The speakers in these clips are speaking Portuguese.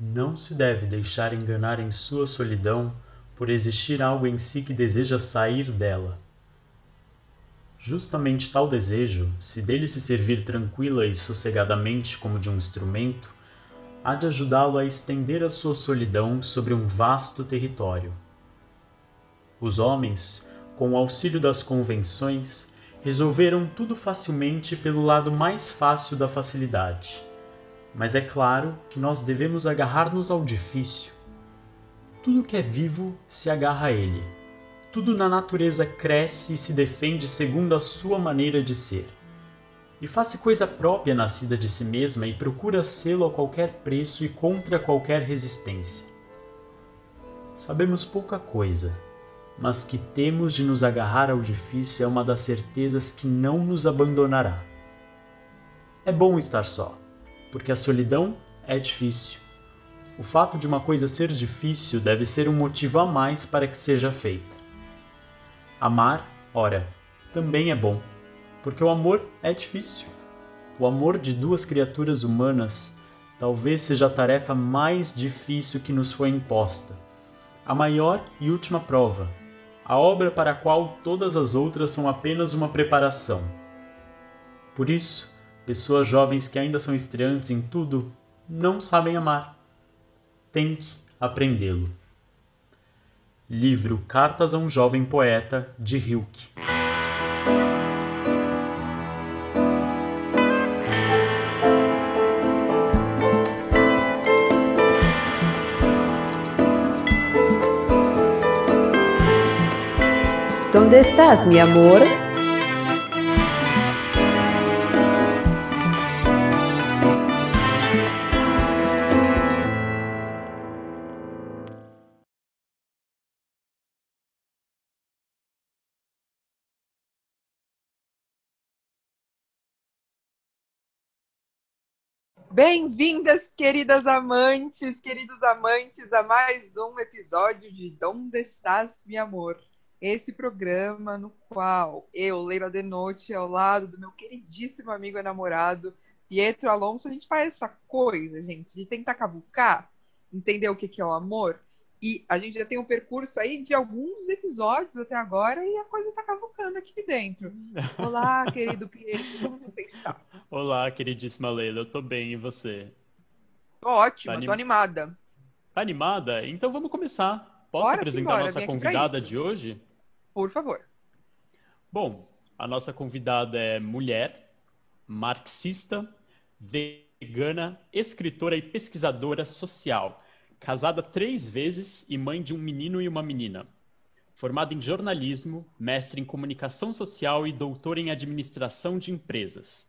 não se deve deixar enganar em sua solidão por existir algo em si que deseja sair dela. Justamente tal desejo, se dele se servir tranquila e sossegadamente como de um instrumento, há de ajudá-lo a estender a sua solidão sobre um vasto território. Os homens, com o auxílio das convenções, resolveram tudo facilmente pelo lado mais fácil da facilidade. Mas é claro que nós devemos agarrar-nos ao difícil. Tudo que é vivo se agarra a ele. Tudo na natureza cresce e se defende segundo a sua maneira de ser. E faz coisa própria nascida de si mesma e procura sê-lo a qualquer preço e contra qualquer resistência. Sabemos pouca coisa, mas que temos de nos agarrar ao difícil é uma das certezas que não nos abandonará. É bom estar só, porque a solidão é difícil. O fato de uma coisa ser difícil deve ser um motivo a mais para que seja feita. Amar, ora, também é bom, porque o amor é difícil. O amor de duas criaturas humanas talvez seja a tarefa mais difícil que nos foi imposta, a maior e última prova, a obra para a qual todas as outras são apenas uma preparação. Por isso, pessoas jovens que ainda são estreantes em tudo não sabem amar. Tem que aprendê-lo. Livro Cartas a um Jovem Poeta, de Hilke. ¿Dónde estás, mi amor? Bem-vindas, queridas amantes, queridos amantes, a mais um episódio de Donde Estás, meu amor? esse programa no qual eu, Leila Denote, ao lado do meu queridíssimo amigo e namorado Pietro Alonso, a gente faz essa coisa, gente, de tentar cavucar, entender o que, que é o amor. E a gente já tem um percurso aí de alguns episódios até agora e a coisa tá cavucando aqui dentro. Olá, querido Pietro, como você está? Olá, queridíssima Leila, eu tô bem, e você? Tô ótima, tá anim... tô animada. Tá animada? Então vamos começar. Posso Bora apresentar a nossa convidada de hoje? Por favor. Bom, a nossa convidada é mulher, marxista, vegana, escritora e pesquisadora social, casada três vezes e mãe de um menino e uma menina. Formada em jornalismo, mestre em comunicação social e doutora em administração de empresas.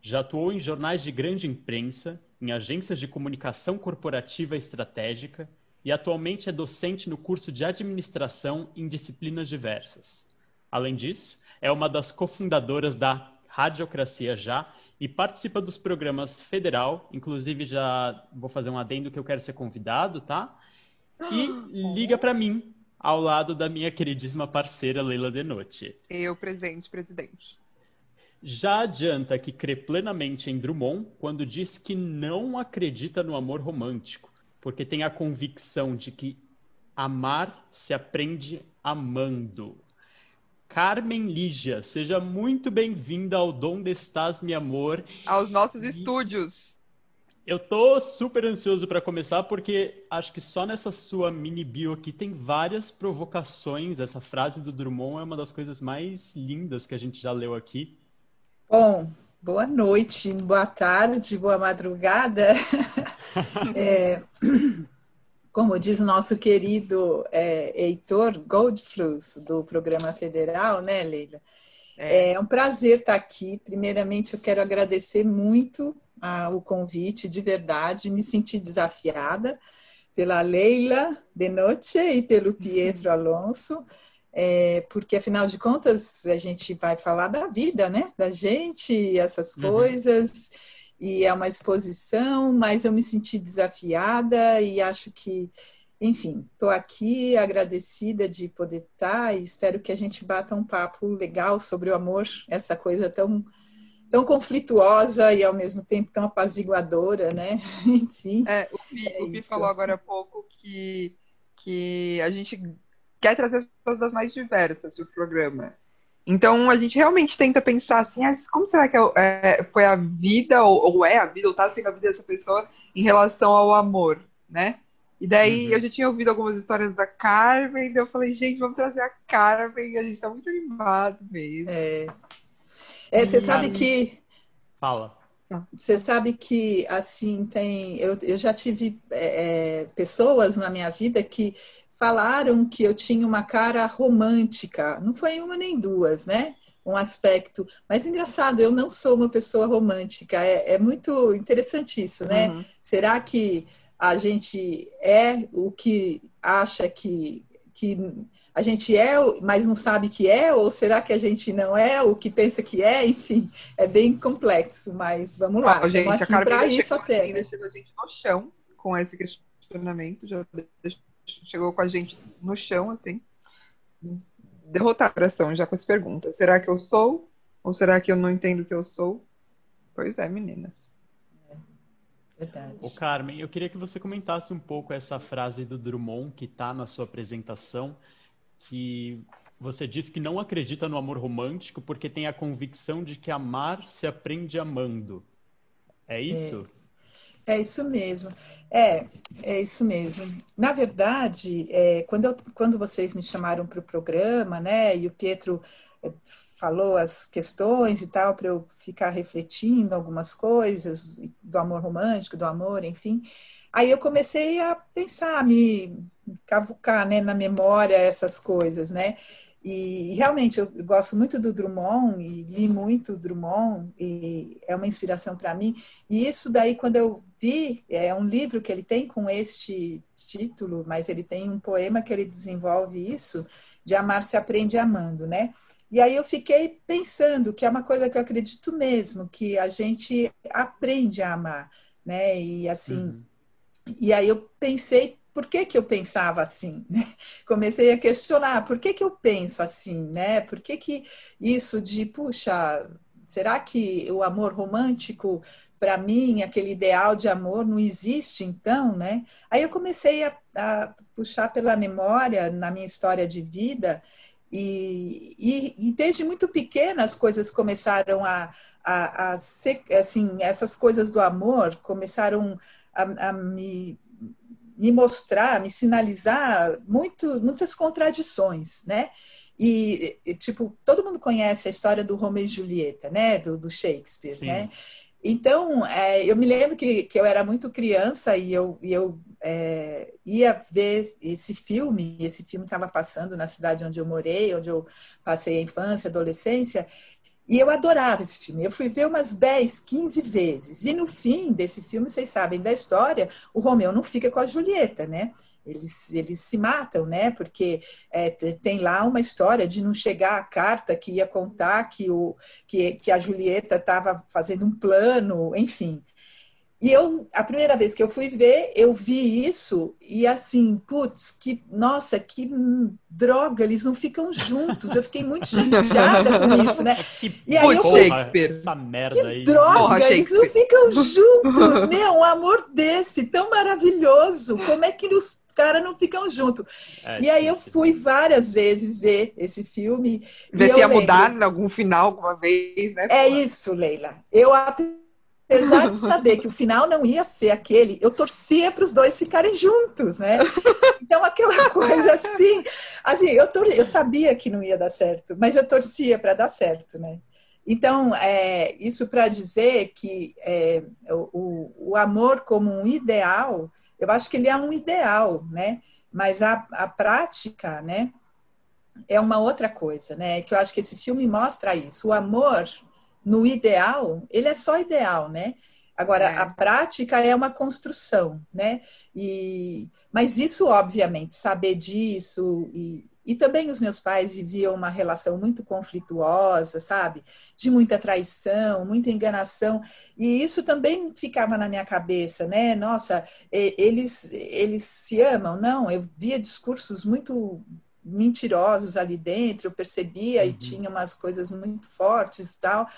Já atuou em jornais de grande imprensa, em agências de comunicação corporativa estratégica e atualmente é docente no curso de administração em disciplinas diversas. Além disso, é uma das cofundadoras da Radiocracia Já e participa dos programas Federal, inclusive já vou fazer um adendo que eu quero ser convidado, tá? E liga para mim, ao lado da minha queridíssima parceira Leila Denote. Eu presente, presidente. Já adianta que crê plenamente em Drummond quando diz que não acredita no amor romântico porque tem a convicção de que amar se aprende amando. Carmen Lígia, seja muito bem-vinda ao Donde Estás, meu amor. Aos nossos e... estúdios. Eu tô super ansioso para começar porque acho que só nessa sua mini bio aqui tem várias provocações. Essa frase do Drummond é uma das coisas mais lindas que a gente já leu aqui. Bom, boa noite, boa tarde, boa madrugada. É, como diz o nosso querido é, Heitor Goldfluss, do programa federal, né, Leila? É. é um prazer estar aqui. Primeiramente, eu quero agradecer muito a, o convite, de verdade, me senti desafiada pela Leila Denoche e pelo Pietro Alonso, é, porque afinal de contas a gente vai falar da vida, né? Da gente, essas uhum. E é uma exposição, mas eu me senti desafiada e acho que, enfim, estou aqui agradecida de poder estar e espero que a gente bata um papo legal sobre o amor, essa coisa tão tão conflituosa e ao mesmo tempo tão apaziguadora, né? Enfim. É, o Pi, é o Pi falou agora há pouco que, que a gente quer trazer pessoas das mais diversas para o programa. Então a gente realmente tenta pensar assim, ah, como será que é, é, foi a vida, ou, ou, é a vida, ou está sendo a vida dessa pessoa em relação ao amor, né? E daí uhum. eu já tinha ouvido algumas histórias da Carmen, e eu falei, gente, vamos trazer a Carmen, e a gente está muito animado mesmo. É. é você sabe que. Fala. Você sabe que, assim, tem. Eu, eu já tive é, é pessoas na minha vida que falaram que eu tinha uma cara romântica. Não foi uma nem duas, né? Um aspecto. Mas engraçado, eu não sou uma pessoa romântica. É, é muito interessante isso, né? Uhum. Será que a gente é o que acha que, que a gente é, mas não sabe que é? Ou será que a gente não é o que pensa que é? Enfim, é bem complexo, mas vamos lá. Ó, gente, a Carmen isso até. Né? deixando a gente no chão com esse questionamento, já chegou com a gente no chão, assim. Derrotar a pressão já com as perguntas. Será que eu sou? Ou será que eu não entendo o que eu sou? Pois é, meninas. Verdade. O Carmen, eu queria que você comentasse um pouco essa frase do Drummond que está na sua apresentação, que você diz que não acredita no amor romântico porque tem a convicção de que amar se aprende amando. É isso? É. É isso mesmo. É, é isso mesmo. Na verdade, é, quando, eu, quando vocês me chamaram para o programa, né, e o Pietro é, falou as questões e tal, para eu ficar refletindo algumas coisas do amor romântico, do amor, enfim. Aí eu comecei a pensar, a me cavucar né, na memória essas coisas, né? E realmente eu gosto muito do Drummond e li muito Drummond e é uma inspiração para mim. E isso daí quando eu vi é um livro que ele tem com este título, mas ele tem um poema que ele desenvolve isso de amar se aprende amando, né? E aí eu fiquei pensando que é uma coisa que eu acredito mesmo, que a gente aprende a amar, né? E assim, uhum. e aí eu pensei por que, que eu pensava assim? Né? Comecei a questionar por que, que eu penso assim, né? Por que, que isso de, puxa, será que o amor romântico, para mim, aquele ideal de amor não existe então, né? Aí eu comecei a, a puxar pela memória na minha história de vida e, e, e, desde muito pequena as coisas começaram a, a, a, ser, assim, essas coisas do amor começaram a, a me me mostrar, me sinalizar muito, muitas contradições, né? E, tipo, todo mundo conhece a história do Romeu e Julieta, né? Do, do Shakespeare, Sim. né? Então, é, eu me lembro que, que, eu era muito criança e eu, e eu é, ia ver esse filme. Esse filme estava passando na cidade onde eu morei, onde eu passei a infância, adolescência. E eu adorava esse filme. Eu fui ver umas 10, 15 vezes. E no fim desse filme, vocês sabem da história, o Romeu não fica com a Julieta, né? Eles, eles se matam, né? Porque é, tem lá uma história de não chegar a carta que ia contar que, o, que, que a Julieta estava fazendo um plano, enfim. E eu, a primeira vez que eu fui ver, eu vi isso e assim, putz, que, nossa, que droga, eles não ficam juntos. Eu fiquei muito chateada com isso, né? e aí eu fui, essa merda que aí. droga, Porra, eles não ficam juntos, meu, um amor desse, tão maravilhoso. Como é que os caras não ficam juntos? É, e aí eu fui várias vezes ver esse filme. Ver se ia mudar em algum final alguma vez, né? É isso, Leila. Eu apesar de saber que o final não ia ser aquele, eu torcia para os dois ficarem juntos, né? Então aquela coisa assim, assim, eu, tor eu sabia que não ia dar certo, mas eu torcia para dar certo, né? Então, é, isso para dizer que é, o, o, amor como um ideal, eu acho que ele é um ideal, né? Mas a, a prática, né? É uma outra coisa, né? Que eu acho que esse filme mostra isso. O amor no ideal, ele é só ideal, né? Agora, é. a prática é uma construção, né? E, mas isso, obviamente, saber disso e, e também os meus pais viviam uma relação muito conflituosa, sabe? De muita traição, muita enganação. E isso também ficava na minha cabeça, né? Nossa, eles, eles se amam? Não, eu via discursos muito mentirosos ali dentro, eu percebia uhum. e tinha umas coisas muito fortes e tal.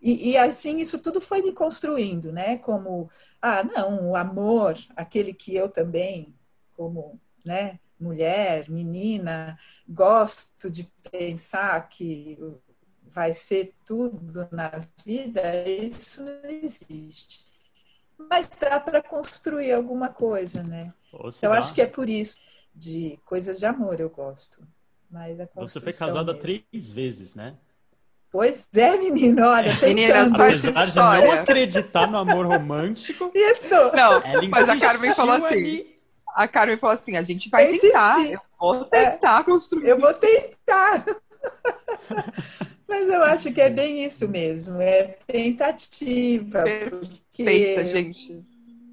E, e, assim, isso tudo foi me construindo, né? Como, ah, não, o amor, aquele que eu também, como, né, mulher, menina, gosto de pensar que vai ser tudo na vida, isso não existe. Mas dá para construir alguma coisa, né? Eu dá. acho que é por isso, de coisas de amor eu gosto. Mas a Você foi casada mesmo. três vezes, né? Pois é, menino, olha, tem Menina, tanto. Apesar de não acreditar no amor romântico. Isso! Não, mas a Carmen falou assim. Ali. A Carmen falou assim: a gente vai tentar. Eu vou tentar é, construir. Eu vou tentar. mas eu acho que é bem isso mesmo. É tentativa. Perfeita, gente.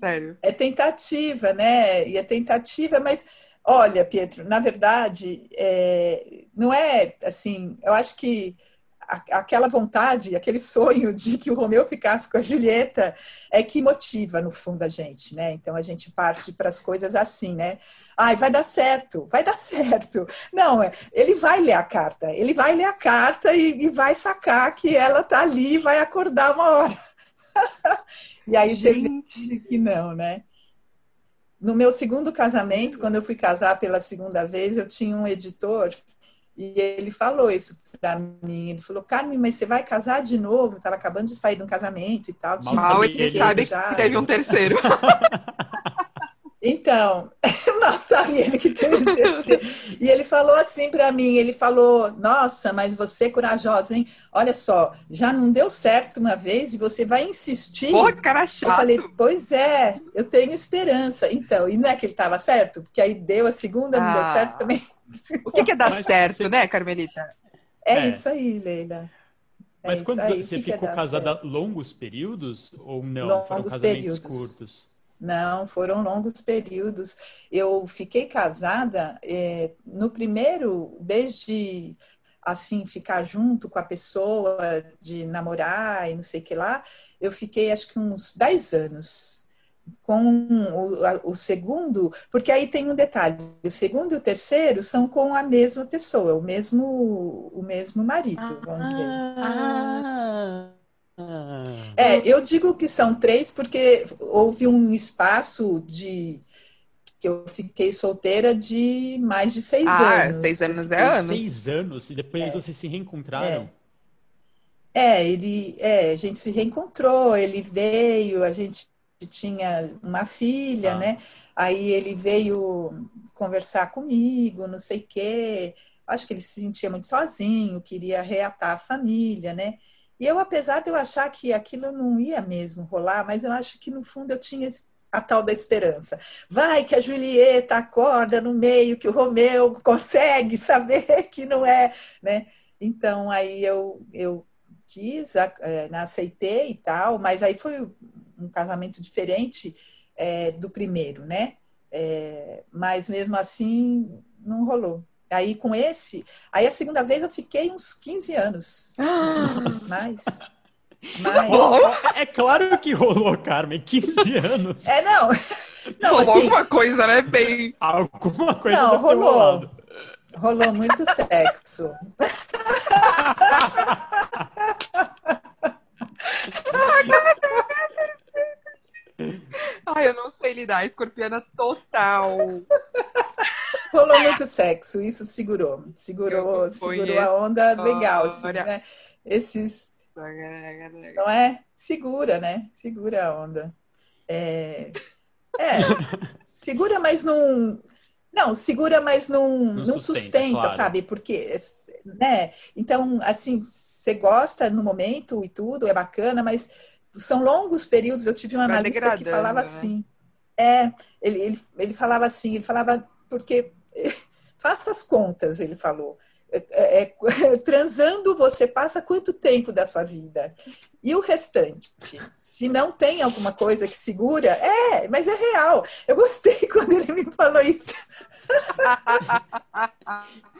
Sério. É tentativa, né? E é tentativa, mas olha, Pietro, na verdade, é, não é assim. Eu acho que aquela vontade, aquele sonho de que o Romeu ficasse com a Julieta é que motiva no fundo a gente, né? Então a gente parte para as coisas assim, né? Ai, vai dar certo, vai dar certo. Não, é, ele vai ler a carta, ele vai ler a carta e, e vai sacar que ela tá ali e vai acordar uma hora. e aí gente. que não, né? No meu segundo casamento, quando eu fui casar pela segunda vez, eu tinha um editor e ele falou isso para mim. Ele falou, Carmen, mas você vai casar de novo? Estava acabando de sair de um casamento e tal. Mal ele sabe que teve um terceiro. Então, não sabia ele que teve terceiro. E ele falou assim para mim, ele falou, nossa, mas você é corajosa, hein? Olha só, já não deu certo uma vez e você vai insistir. Pô, cara chato. Eu falei, pois é, eu tenho esperança. Então, e não é que ele estava certo? Porque aí deu a segunda, ah. não deu certo ah. também. O que, que é dar mas certo, você... né, Carmelita? É, é, isso aí, Leila. É Mas quando aí, você ficou casada certo? longos períodos ou não? Longos foram casamentos períodos. curtos? Não, foram longos períodos. Eu fiquei casada é, no primeiro, desde assim, ficar junto com a pessoa, de namorar e não sei o que lá, eu fiquei acho que uns 10 anos com o, o, segundo, porque aí tem um detalhe, o segundo e o terceiro são com a mesma pessoa, o mesmo, o mesmo marido, vamos dizer. Ah, é, eu digo que são três porque houve um espaço de que eu fiquei solteira de mais de seis ah, anos. Seis anos é anos. Seis anos e depois é. vocês se reencontraram. É. é, ele, é, a gente se reencontrou, ele veio, a gente tinha uma filha, ah. né? Aí ele veio conversar comigo, não sei o quê. Acho que ele se sentia muito sozinho, queria reatar a família, né? E eu, apesar de eu achar que aquilo não ia mesmo rolar, mas eu acho que no fundo eu tinha a tal da esperança. Vai que a Julieta acorda no meio, que o Romeu consegue saber que não é, né? Então aí eu, eu quis, é, aceitei e tal, mas aí foi um casamento diferente é, do primeiro, né? É, mas mesmo assim não rolou. Aí com esse, aí a segunda vez eu fiquei uns 15 anos. mais. Mas... É claro que rolou, Carmen, 15 anos. É, não. não rolou assim, alguma coisa, né? Bem. Alguma coisa. Não, rolou. Rolou muito sexo. Ai, eu não sei lidar. Escorpiana total. Rolou muito sexo, isso segurou. Segurou, segurou a onda legal, assim, né? Esses. Não é? Segura, né? Segura a onda. É, é segura, mas não. Não, segura, mas não, não, não sustenta, sustenta claro. sabe? Porque, né? Então, assim, você gosta no momento e tudo, é bacana, mas são longos períodos. Eu tive uma analista que falava né? assim. É, ele, ele, ele falava assim, ele falava, porque faça as contas, ele falou. É, é, é transando, você passa quanto tempo da sua vida? E o restante? Se não tem alguma coisa que segura, é, mas é real. Eu gostei quando ele me falou isso.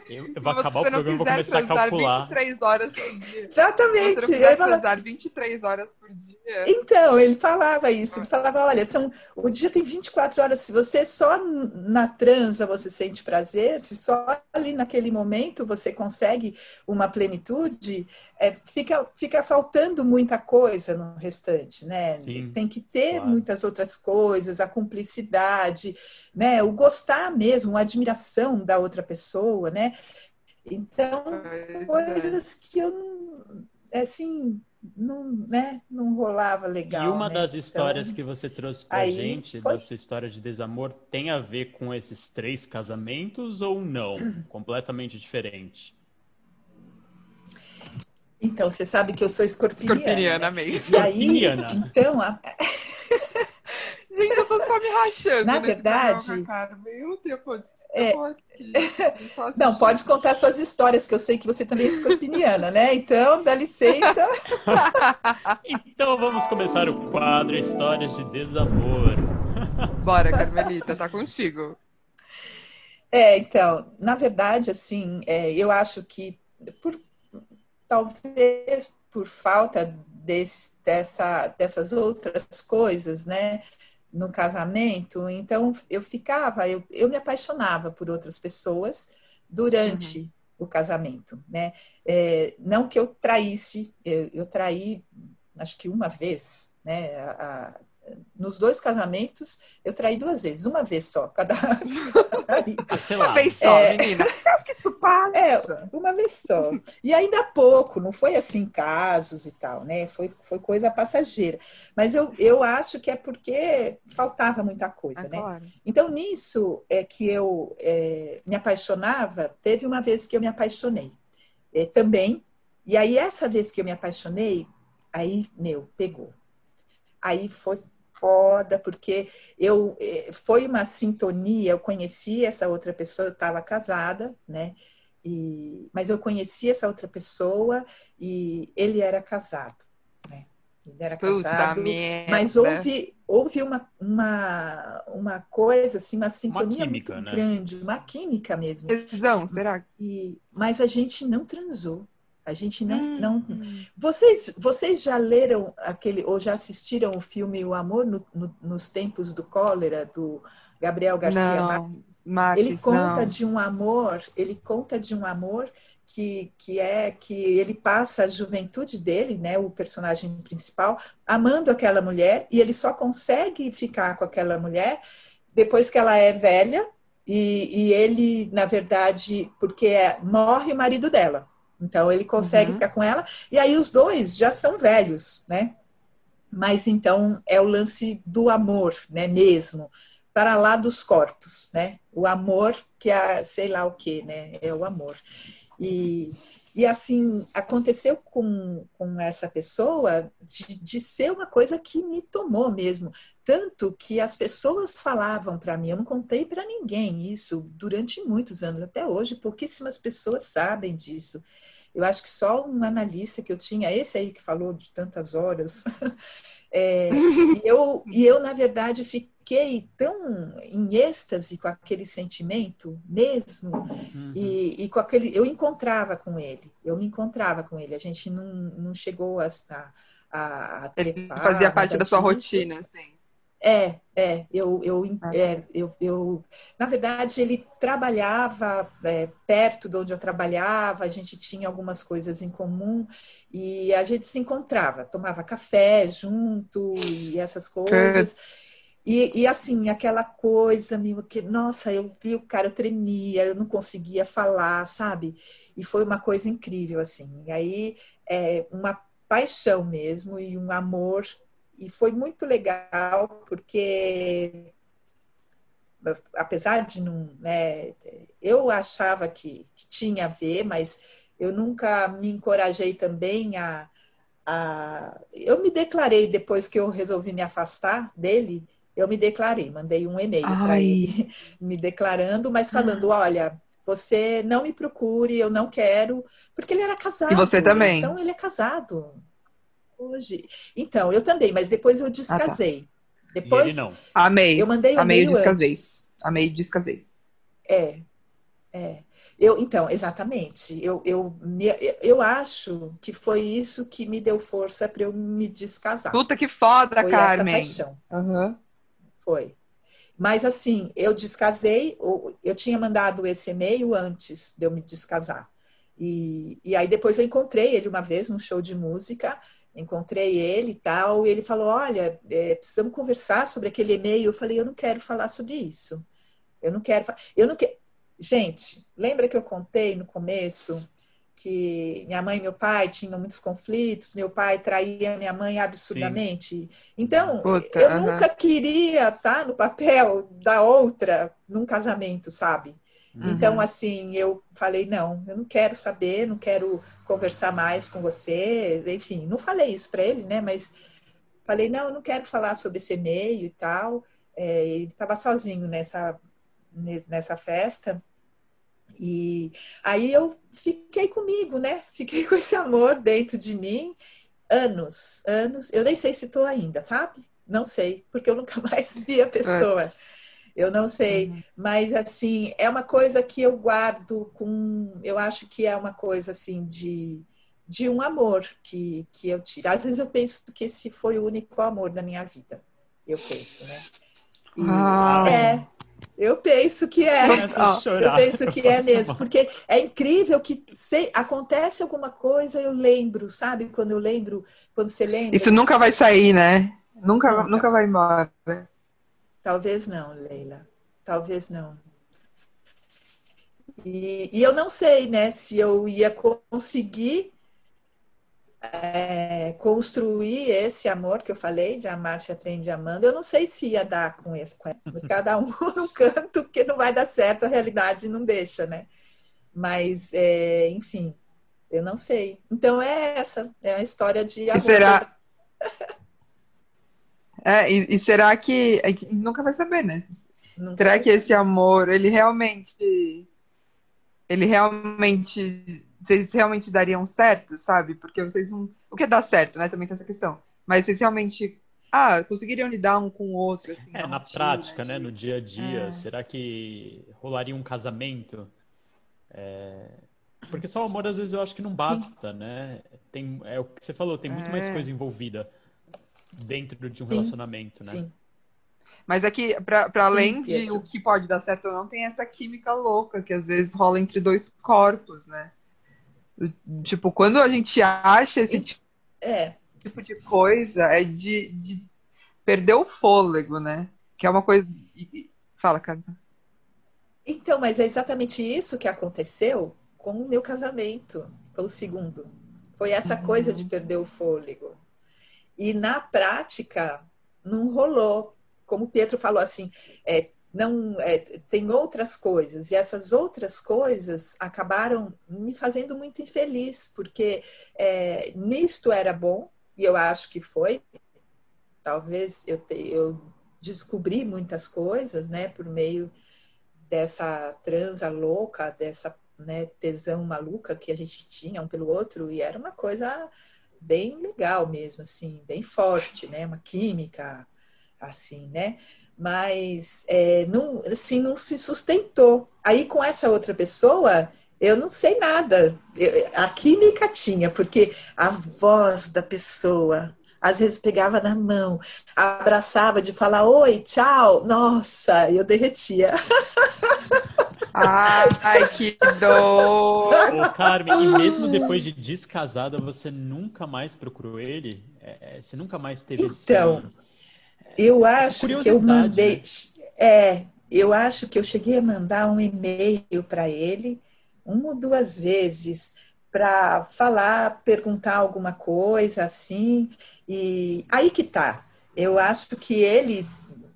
Eu, eu vou acabar o programa e vou começar a calcular. 23 horas por dia. Exatamente. Se você não quiser transar 23 horas por dia. Então, ele falava isso. Ele falava, olha, são, o dia tem 24 horas. Se você só na transa você sente prazer, se só ali naquele momento você consegue uma plenitude, é, fica, fica faltando muita coisa no restante, né? Sim, tem que ter claro. muitas outras coisas, a cumplicidade, né? O gostar mesmo, a admiração da outra pessoa, né? Então, é. coisas que eu não, assim, não, né, não rolava legal. E uma né? das histórias Então, que você trouxe pra aí gente, foi- da sua história de desamor, tem a ver com esses três casamentos ou não? Completamente diferente. Então, você sabe que eu sou escorpiniana. Escorpiniana né? mesmo. E aí, então, a- Gente, eu tô só me rachando. Na nesse verdade- cara. Meu Deus, pô, É. não, pode contar suas histórias, que eu sei que você também é escorpiniana, né? Então, dá licença. Então vamos começar o quadro Histórias de Desamor. Bora, Carmelita, tá contigo. É, então, na verdade, assim, é, eu acho que por, talvez por falta desse- dessa, dessas outras coisas, né, no casamento, então eu ficava, eu, eu me apaixonava por outras pessoas durante o casamento, né? É, não que eu traísse, eu, eu traí, acho que uma vez, né? a- a- nos dois casamentos, eu traí duas vezes, uma vez só, cada. Uma vez só, É. menina. Eu acho que isso passa. É, uma vez só. E ainda há pouco, não foi assim casos e tal, né? Foi, foi coisa passageira. Mas eu, eu acho que é porque faltava muita coisa, né? claro. Então, nisso é que eu é, me apaixonava, teve uma vez que eu me apaixonei é, também. E aí, essa vez que eu me apaixonei, aí, meu, pegou. Aí foi foda, porque eu eh, foi uma sintonia, eu conheci essa outra pessoa, eu estava casada, né? E, mas eu conheci essa outra pessoa e ele era casado, né? Ele era Puta casado, merda. mas houve, houve uma, uma, uma coisa, assim, uma sintonia química, muito né? grande, uma química mesmo. Tesão, será? E, mas a gente não transou. A gente não, Hum. não. Vocês, vocês já leram aquele, ou já assistiram o filme O Amor no- no- nos Tempos do Cólera, do Gabriel Garcia Marques? Marques, Ele conta não. de um amor, ele conta de um amor que, que é que ele passa a juventude dele, né, o personagem principal, amando aquela mulher, e ele só consegue ficar com aquela mulher depois que ela é velha, e, e ele, na verdade, porque é- morre o marido dela. Então ele consegue Uhum. ficar com ela, e aí os dois já são velhos, né? Mas então é o lance do amor, né, mesmo, para lá dos corpos, né? O amor que é, sei lá o que, né? É o amor. E, e assim, aconteceu com, com essa pessoa de, de ser uma coisa que me tomou mesmo. Tanto que as pessoas falavam para mim, eu não contei para ninguém isso durante muitos anos, até hoje, pouquíssimas pessoas sabem disso. Eu acho que só um analista que eu tinha, esse aí que falou de tantas horas, é, e, eu, e eu, na verdade, fiquei tão em êxtase com aquele sentimento mesmo, Uhum. e, e com aquele. Eu encontrava com ele, eu me encontrava com ele. A gente não, não chegou a, a, a Ele trepar, fazia parte da sua disso. rotina, assim. É, é, eu, eu, Ah. é, eu, eu, na verdade, ele trabalhava é, perto de onde eu trabalhava, a gente tinha algumas coisas em comum e a gente se encontrava, tomava café junto e essas coisas. E, e assim, aquela coisa, meu, que, nossa, eu vi o cara, eu tremia, eu não conseguia falar, sabe? E foi uma coisa incrível, assim. E aí, é, uma paixão mesmo e um amor e foi muito legal porque apesar de não né, eu achava que, que, tinha a ver mas eu nunca me encorajei também a, a eu me declarei depois que eu resolvi me afastar dele eu me declarei mandei um e-mail para ele me declarando mas falando olha você não me procure eu não quero porque ele era casado e você também. então ele é casado hoje. Então, eu também, mas depois eu descasei. Ah, tá. Depois e ele não. Amei. Eu mandei o Amei e-mail descasei. Antes. Amei descasei. É. É. Eu, então, exatamente. Eu, eu, eu acho que foi isso que me deu força para eu me descasar. Puta que foda, foi Carmen. Essa paixão. Uhum. Foi. Mas assim, eu descasei, eu tinha mandado esse e-mail antes de eu me descasar. E, e aí depois eu encontrei ele uma vez num show de música, encontrei ele e tal, e ele falou: Olha, é, precisamos conversar sobre aquele e-mail. Eu falei: Eu não quero falar sobre isso. Eu não quero. Eu não quero. Gente, lembra que eu contei no começo que minha mãe e meu pai tinham muitos conflitos, meu pai traía minha mãe absurdamente. Sim. Então, Puta, eu uh -huh. nunca queria estar no papel da outra num casamento, sabe? Uhum. Então, assim, eu falei, não, eu não quero saber, não quero conversar mais com você, enfim, não falei isso para ele, né? Mas falei, não, eu não quero falar sobre esse e-mail e tal. É, ele estava sozinho nessa, nessa festa. E aí eu fiquei comigo, né? Fiquei com esse amor dentro de mim anos, anos. Eu nem sei se estou ainda, sabe? Não sei, porque eu nunca mais vi a pessoa. É. Eu não sei, uhum. mas assim, é uma coisa que eu guardo com, eu acho que é uma coisa assim de de um amor que, que eu tiro. Às vezes eu penso que esse foi o único amor da minha vida. Eu penso, né? E. É, eu penso que é. Eu penso que é mesmo, porque é incrível que se, acontece alguma coisa, eu lembro, sabe? Quando eu lembro, quando você lembra. Isso nunca vai sair, né? Nunca, nunca, nunca vai embora. Talvez não, Leila. Talvez não. E, e eu não sei, né, se eu ia conseguir é, construir esse amor que eu falei, de amar se aprende amando, eu não sei se ia dar com esse, com cada um no canto, porque não vai dar certo, a realidade não deixa, né? Mas, é, enfim, eu não sei. Então é essa, é uma história de amor. E será... é, e, e, será que... É que nunca vai saber, né? Nunca será que esse amor, ele realmente... Ele realmente vocês realmente dariam certo, sabe? Porque vocês não. O que dá certo, né? Também tem essa questão. Mas vocês realmente. Ah, conseguiriam lidar um com o outro, assim. É, na prática, né? No dia a dia. É. Será que rolaria um casamento? É... Porque só o amor, às vezes, eu acho que não basta, né? Tem, é o que você falou, tem muito é. mais coisa envolvida dentro de um Sim. relacionamento, né? Sim. Mas é que, para além de o que pode dar certo ou não, tem essa química louca que às vezes rola entre dois corpos, né? Tipo, quando a gente acha esse tipo, é. tipo de coisa, é de, de, perder o fôlego, né? Que é uma coisa. Fala, cara. Então, mas é exatamente isso que aconteceu com o meu casamento, com o segundo. Foi essa uhum. coisa de perder o fôlego. E na prática, não rolou. Como o Pietro falou assim, é, não é, tem outras coisas e essas outras coisas acabaram me fazendo muito infeliz porque é, nisto era bom e eu acho que foi talvez eu, te, eu descobri muitas coisas né por meio dessa transa louca dessa né, tesão maluca que a gente tinha um pelo outro e era uma coisa bem legal mesmo assim bem forte né uma química assim né mas é, não, assim, não se sustentou. Aí com essa outra pessoa, eu não sei nada. Eu, a química tinha, porque a voz da pessoa às vezes pegava na mão, abraçava de falar oi, tchau. Nossa, eu derretia. Ai, que dor! Ô, Carmen, e mesmo depois de descasada, você nunca mais procurou ele? É, é você nunca mais teve então, esse eu acho que eu mandei. Né? É, eu acho que eu cheguei a mandar um e-mail para ele uma ou duas vezes para falar, perguntar alguma coisa assim. E aí que tá. Eu acho que ele,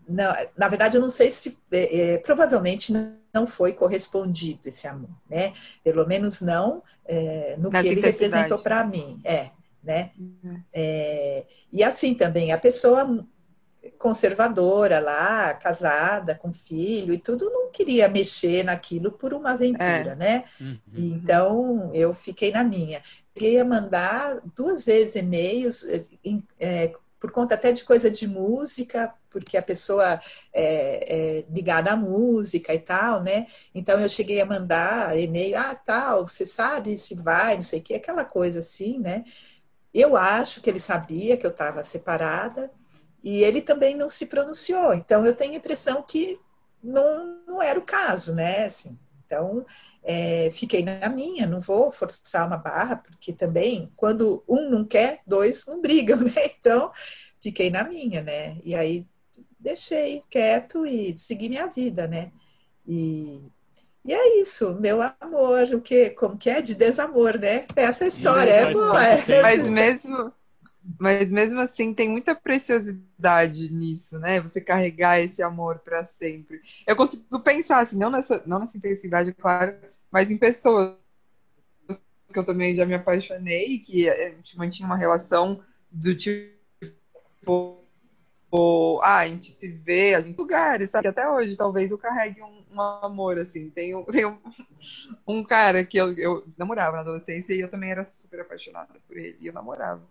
não, na verdade, eu não sei se é, é, provavelmente não foi correspondido esse amor, né? Pelo menos não é, no que ele representou para mim, é, né? Uhum. É, e assim também a pessoa conservadora lá, casada, com filho e tudo, não queria mexer naquilo por uma aventura, é. né? Uhum. Então eu fiquei na minha. Cheguei a mandar duas vezes e-mails é, por conta até de coisa de música, porque a pessoa é, é, ligada à música e tal, né? Então eu cheguei a mandar e-mail, ah, tal, você sabe se vai, não sei o que, aquela coisa assim, né? Eu acho que ele sabia que eu estava separada e ele também não se pronunciou. Então eu tenho a impressão que não, não era o caso, né? Assim, então é, fiquei na minha, não vou forçar uma barra, porque também, quando um não quer, dois não brigam, né? Então, fiquei na minha, né? E aí deixei quieto e segui minha vida, né? E, e é isso, meu amor, o que, como que é? De desamor, né? Essa história é boa. É. Mas mesmo, mas mesmo assim tem muita preciosidade nisso, né? Você carregar esse amor para sempre. Eu consigo pensar assim, não nessa, não nessa intensidade, claro, mas em pessoas que eu também já me apaixonei, que a gente mantinha uma relação do tipo. Ah, a gente se vê, a gente lugares, sabe? Até hoje, talvez eu carregue um, um amor, assim. Tem, um, tem um, um, cara que eu, eu namorava na adolescência e eu também era super apaixonada por ele, e eu namorava.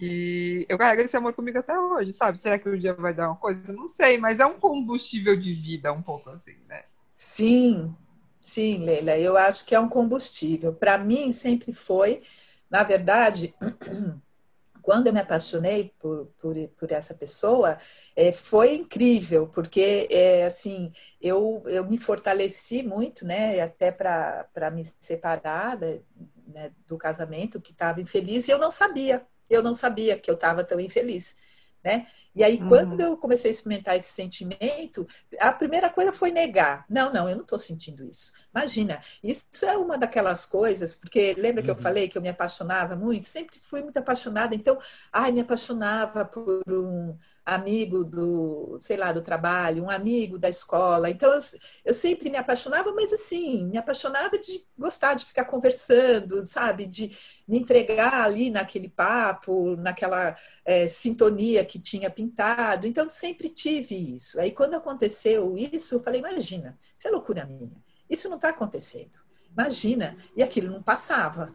E eu carrego esse amor comigo até hoje, sabe? Será que um dia vai dar uma coisa? Não sei, mas é um combustível de vida, um pouco assim, né? Sim, Sim, Leila, eu acho que é um combustível. Para mim, sempre foi. Na verdade, quando eu me apaixonei por, por, por essa pessoa, é, foi incrível, porque é, assim, eu, eu me fortaleci muito, né, até para me separar né, do casamento, que estava infeliz, e eu não sabia, eu não sabia que eu estava tão infeliz. Né? E aí, uhum. quando eu comecei a experimentar esse sentimento, a primeira coisa foi negar. Não, não, eu não estou sentindo isso. Imagina, isso é uma daquelas coisas, porque lembra que eu uhum. falei que eu me apaixonava muito? Sempre fui muito apaixonada, então, ai, me apaixonava por um amigo do, sei lá, do trabalho, um amigo da escola. Então, eu, eu sempre me apaixonava, mas assim, me apaixonava de gostar de ficar conversando, sabe? De me entregar ali naquele papo, naquela é, sintonia que tinha pintado. Então, sempre tive isso. Aí, quando aconteceu isso, eu falei: imagina, isso é loucura minha. Isso não está acontecendo. Imagina. E aquilo não passava.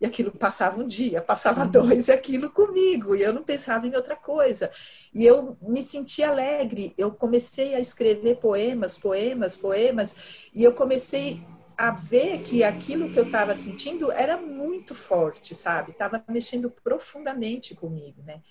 E aquilo passava um dia, passava uhum. dois, e aquilo comigo, e eu não pensava em outra coisa. E eu me senti alegre, eu comecei a escrever poemas, poemas, poemas, e eu comecei a ver que aquilo que eu estava sentindo era muito forte, sabe? Estava mexendo profundamente comigo, né?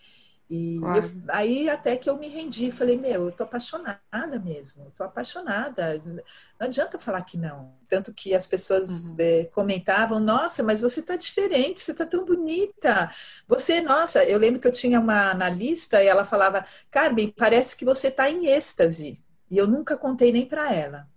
E claro. eu, aí até que eu me rendi, falei, meu, eu tô apaixonada mesmo, tô apaixonada. Não adianta falar que não. Tanto que as pessoas uhum. é, comentavam, nossa, mas você tá diferente, você tá tão bonita. Você, nossa, eu lembro que eu tinha uma analista e ela falava, Carmen, parece que você tá em êxtase. E eu nunca contei nem para ela.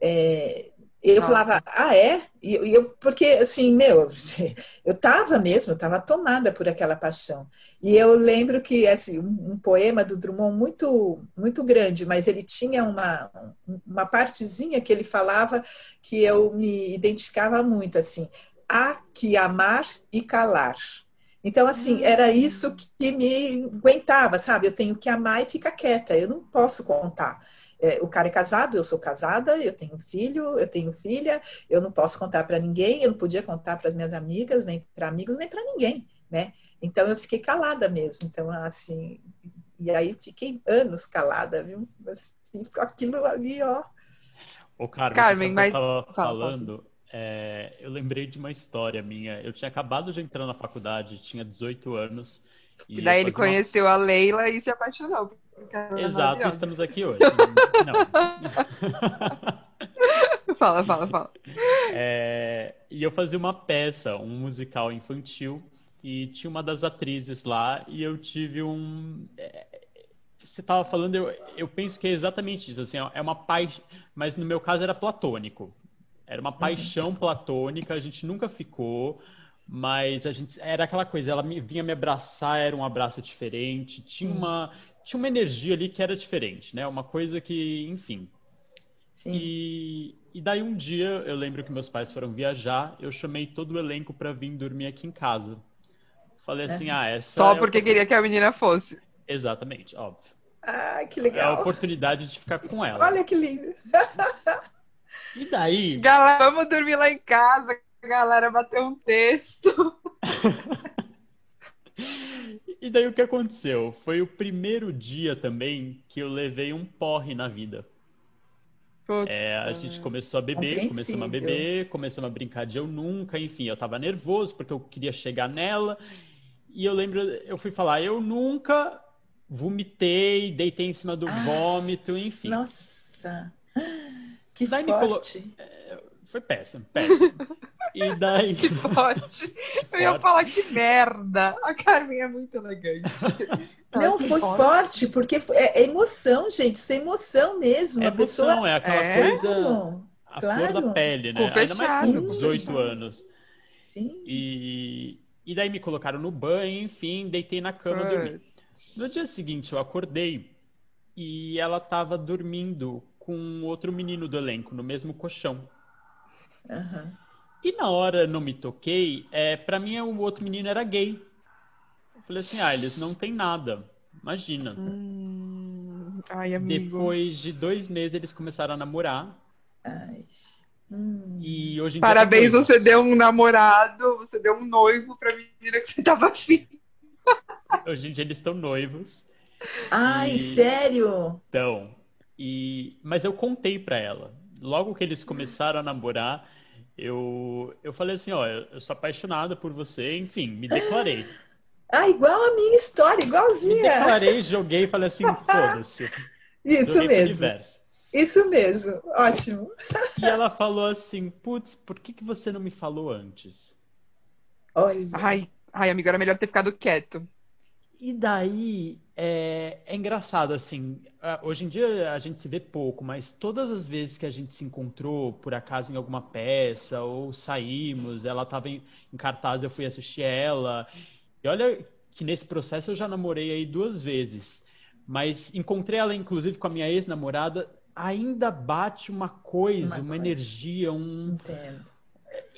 É, eu Nossa. falava, ah, é? E eu, porque, assim, meu, eu estava mesmo, eu estava tomada por aquela paixão. E eu lembro que, assim, um, um, poema do Drummond muito, muito grande, mas ele tinha uma, uma partezinha que ele falava que eu me identificava muito, assim, há que amar e calar. Então, assim, era hum. isso que me aguentava, sabe? Eu tenho que amar e ficar quieta, eu não posso contar é, o cara é casado, eu sou casada, eu tenho filho, eu tenho filha, eu não posso contar para ninguém, eu não podia contar para as minhas amigas, nem para amigos, nem para ninguém, né? Então eu fiquei calada mesmo. Então, assim, e aí fiquei anos calada, viu? Assim, ficou aquilo ali, ó. Ô, Carmen, Carmen mas... estava falando, é, eu lembrei de uma história minha. Eu tinha acabado de entrar na faculdade, tinha 18 anos. E daí ele conheceu uma... a Leila e se apaixonou. Exato, estamos aqui hoje. Não. fala, fala, fala. É, e eu fazia uma peça, um musical infantil, e tinha uma das atrizes lá, e eu tive um. É, você estava falando, eu, eu penso que é exatamente isso. Assim, é uma paixão, mas no meu caso era platônico. Era uma paixão platônica, a gente nunca ficou, mas a gente era aquela coisa. Ela me, vinha me abraçar, era um abraço diferente. Tinha uma tinha uma energia ali que era diferente, né? Uma coisa que, enfim. Sim. E, e daí um dia, eu lembro que meus pais foram viajar, eu chamei todo o elenco para vir dormir aqui em casa. Falei assim, é. ah, essa Só é porque queria que a menina fosse. Exatamente, óbvio. Ah, que legal. É a oportunidade de ficar com ela. Olha que lindo. E daí? Galera, vamos dormir lá em casa. Galera, bater um texto. E daí o que aconteceu? Foi o primeiro dia também que eu levei um porre na vida. É, a gente começou a beber, começamos a beber, começamos a brincar de eu nunca, enfim, eu tava nervoso porque eu queria chegar nela. E eu lembro, eu fui falar, eu nunca vomitei, deitei em cima do ah, vômito, enfim. Nossa, que daí forte. Colo... É, foi péssimo, péssimo. E daí. Que forte. Eu ia falar que merda. A Carmen é muito elegante. Não, foi forte. forte, porque é, é, emoção, gente. Isso é emoção mesmo. É a emoção, pessoa... é aquela é? coisa. A claro. flor da pele, né? Ainda mais com 18 anos. Sim. E, e daí me colocaram no banho, enfim, deitei na cama e dormi. No dia seguinte eu acordei e ela estava dormindo com outro menino do elenco, no mesmo colchão. Uhum. E na hora não me toquei, é, para mim o outro menino era gay. Eu falei assim, ah, eles não tem nada. Imagina. Hum... Ai, amigo. Depois de dois meses eles começaram a namorar. Ai. Hum. E hoje em Parabéns, dia você deu um namorado, você deu um noivo pra menina que você tava afim. Hoje em dia eles estão noivos. Ai, e... sério? Então. E... Mas eu contei pra ela. Logo que eles começaram a namorar, eu, eu falei assim, ó, eu sou apaixonada por você, enfim, me declarei. Ah, igual a minha história, igualzinha. Me declarei, joguei e falei assim, foda-se. Isso joguei mesmo. Isso mesmo, ótimo. E ela falou assim, putz, por que, que você não me falou antes? Olha. Ai, ai, amigo, era melhor ter ficado quieto. E daí é, é, engraçado, assim, hoje em dia a gente se vê pouco, mas todas as vezes que a gente se encontrou, por acaso, em alguma peça, ou saímos, ela estava em, em, cartaz, eu fui assistir ela. E olha que nesse processo eu já namorei aí duas vezes. Mas encontrei ela, inclusive, com a minha ex-namorada, ainda bate uma coisa, uma, uma coisa. energia, um. Entendo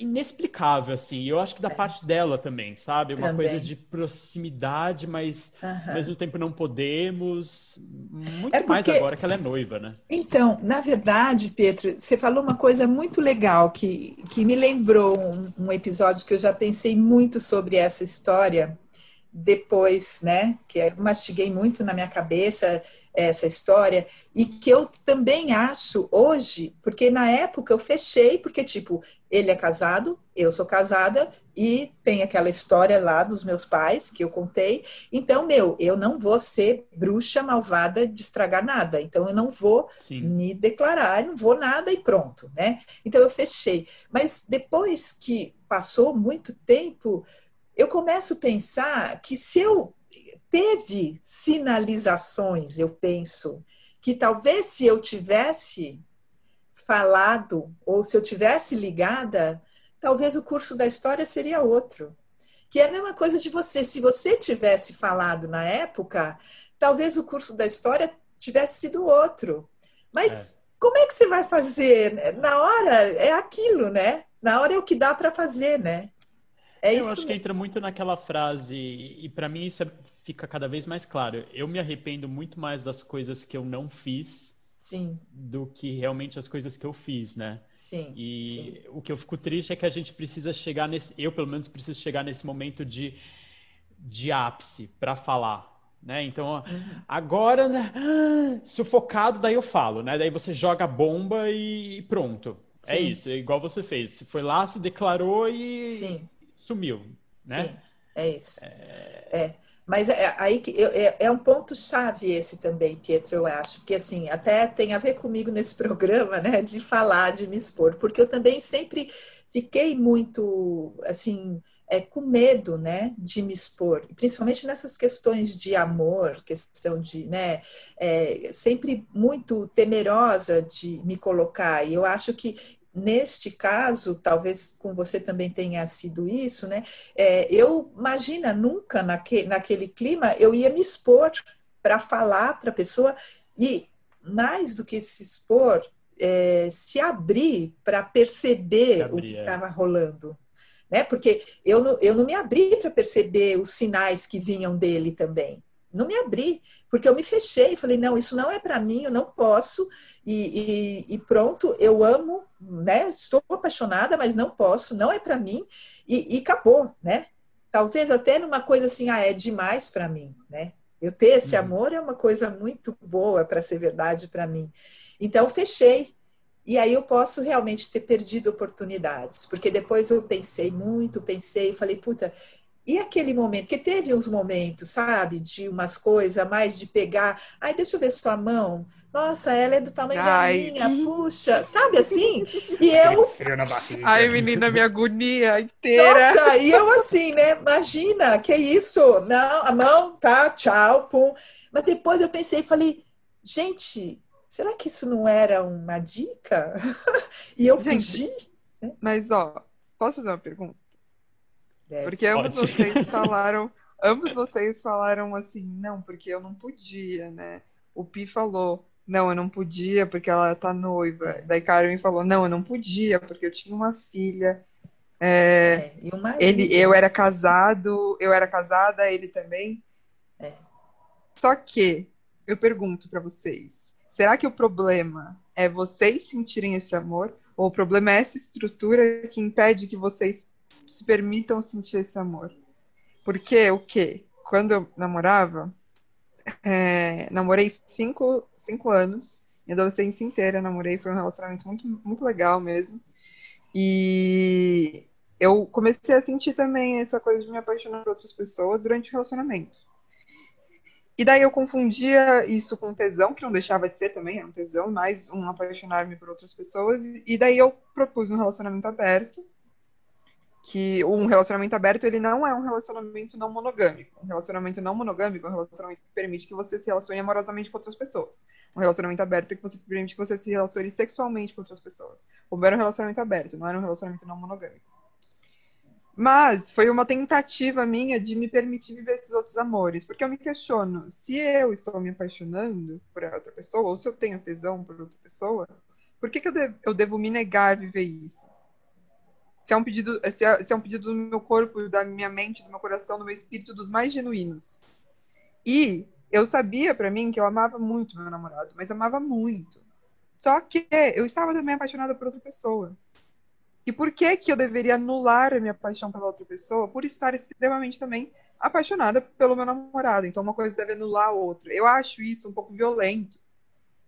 inexplicável, assim. Eu acho que da é. parte dela também, sabe? Uma também. coisa de proximidade, mas ao mesmo tempo não podemos. Muito é porque... mais agora que ela é noiva, né? Então, na verdade, Pedro, você falou uma coisa muito legal que, que me lembrou um, um episódio que eu já pensei muito sobre essa história depois, né? Que eu mastiguei muito na minha cabeça essa história e que eu também acho hoje, porque na época eu fechei, porque tipo, ele é casado, eu sou casada e tem aquela história lá dos meus pais que eu contei. Então, meu, eu não vou ser bruxa malvada de estragar nada. Então eu não vou Sim. me declarar, não vou nada e pronto, né? Então eu fechei. Mas depois que passou muito tempo, eu começo a pensar que se eu teve sinalizações, eu penso, que talvez se eu tivesse falado ou se eu tivesse ligada, talvez o curso da história seria outro. Que é a mesma coisa de você, se você tivesse falado na época, talvez o curso da história tivesse sido outro. Mas é. como é que você vai fazer? Na hora é aquilo, né? Na hora é o que dá para fazer, né? É eu acho que entra muito naquela frase, e para mim isso é, fica cada vez mais claro. Eu me arrependo muito mais das coisas que eu não fiz sim. do que realmente as coisas que eu fiz, né? Sim. E sim. o que eu fico triste é que a gente precisa chegar nesse, eu pelo menos preciso chegar nesse momento de, de ápice para falar. Né? Então, uhum. agora, né, sufocado, daí eu falo, né? Daí você joga a bomba e pronto. É sim. É isso, é igual você fez. Foi lá, se declarou e, Sim sumiu, né? Sim, é isso. É... é. Mas é, aí é, é, um ponto chave esse também, Pietro, eu acho, porque assim até tem a ver comigo nesse programa, né, de falar, de me expor, porque eu também sempre fiquei muito assim é, com medo, né, de me expor, principalmente nessas questões de amor, questão de, né, é, sempre muito temerosa de me colocar. E eu acho que neste caso, talvez com você também tenha sido isso, né? É, eu imagina nunca naque, naquele clima eu ia me expor para falar para a pessoa e mais do que se expor, é, se abrir para perceber abrir, o que estava é. rolando. Né? Porque eu não, eu não me abri para perceber os sinais que vinham dele também não me abri, porque eu me fechei, falei, não, isso não é para mim, eu não posso, e, e, e, pronto, eu amo, né? Estou apaixonada, mas não posso, não é para mim, e, e, acabou, né? talvez até numa coisa assim, ah, é demais para mim, né? Eu ter esse uhum. amor é uma coisa muito boa para ser verdade para mim. Então, fechei. E aí eu posso realmente ter perdido oportunidades, porque depois eu pensei muito, pensei, falei, puta, e aquele momento, que teve uns momentos, sabe, de umas coisas, mais de pegar, ai, deixa eu ver sua mão, nossa, ela é do tamanho ai. da minha, puxa, sabe assim? E eu. Ai, menina, minha agonia inteira. Nossa, e eu assim, né? Imagina, que isso? Não, a mão, tá, tchau, pum. Mas depois eu pensei e falei, gente, será que isso não era uma dica? e eu gente, fugi. Mas, ó, posso fazer uma pergunta? Deve. Porque ambos Pode. vocês falaram, ambos vocês falaram assim, não, porque eu não podia, né? O Pi falou, não, eu não podia porque ela tá noiva. É. Daí Carmen falou, não, eu não podia porque eu tinha uma filha. É, é, uma ele, eu era casado, eu era casada, ele também. É. Só que eu pergunto para vocês, será que o problema é vocês sentirem esse amor ou o problema é essa estrutura que impede que vocês se permitam sentir esse amor. Porque o quê? Quando eu namorava, é, namorei cinco, cinco anos, minha adolescência inteira namorei, foi um relacionamento muito, muito legal mesmo. E eu comecei a sentir também essa coisa de me apaixonar por outras pessoas durante o relacionamento. E daí eu confundia isso com tesão, que não deixava de ser também, era um tesão, mais um apaixonar-me por outras pessoas. E daí eu propus um relacionamento aberto, que um relacionamento aberto ele não é um relacionamento não monogâmico. Um relacionamento não monogâmico é um relacionamento que permite que você se relacione amorosamente com outras pessoas. Um relacionamento aberto é que você permite que você se relacione sexualmente com outras pessoas. Como era um relacionamento aberto, não era um relacionamento não monogâmico. Mas foi uma tentativa minha de me permitir viver esses outros amores, porque eu me questiono, se eu estou me apaixonando por outra pessoa, ou se eu tenho tesão por outra pessoa, por que, que eu, eu devo me negar a viver isso? Se é um pedido, se é, se é um pedido do meu corpo, da minha mente, do meu coração, do meu espírito, dos mais genuínos. E eu sabia para mim que eu amava muito meu namorado, mas amava muito. Só que eu estava também apaixonada por outra pessoa. E por que que eu deveria anular a minha paixão pela outra pessoa por estar extremamente também apaixonada pelo meu namorado? Então uma coisa deve anular a outra. Eu acho isso um pouco violento.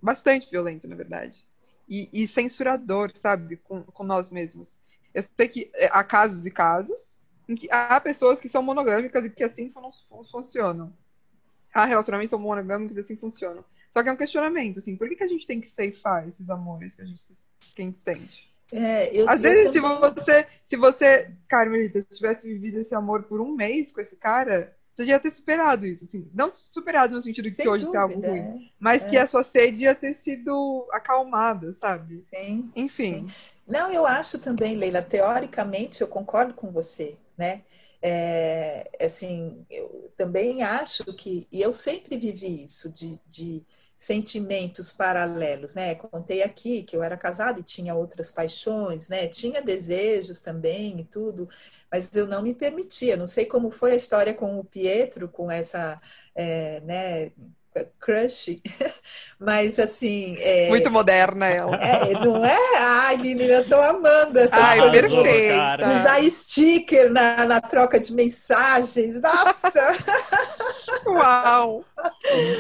Bastante violento, na verdade. E, e censurador, sabe, com, com nós mesmos. Eu sei que é, há casos e casos em que há pessoas que são monogâmicas e que assim funcionam. Há relacionamentos são monogâmicos e assim funcionam. Só que é um questionamento, assim, por que, que a gente tem que ceifar esses amores que a gente, que a gente sente? É, eu, Às eu vezes, também... se você, se você, Carmelita, se tivesse vivido esse amor por um mês com esse cara, você já ia ter superado isso, assim. Não superado no sentido de que hoje isso é algo ruim, é. mas é. que a sua sede ia ter sido acalmada, sabe? Sim. Enfim. Sim. Não, eu acho também, Leila, teoricamente eu concordo com você, né? É, assim, eu também acho que, e eu sempre vivi isso, de, de sentimentos paralelos, né? Contei aqui que eu era casada e tinha outras paixões, né? Tinha desejos também e tudo, mas eu não me permitia. Não sei como foi a história com o Pietro, com essa, é, né? Crush, mas assim. É, Muito moderna ela. É, não é? Ai, menina, eu tô amando essa Ai, coisa. perfeita. Usar sticker na, na troca de mensagens. Nossa! Uau!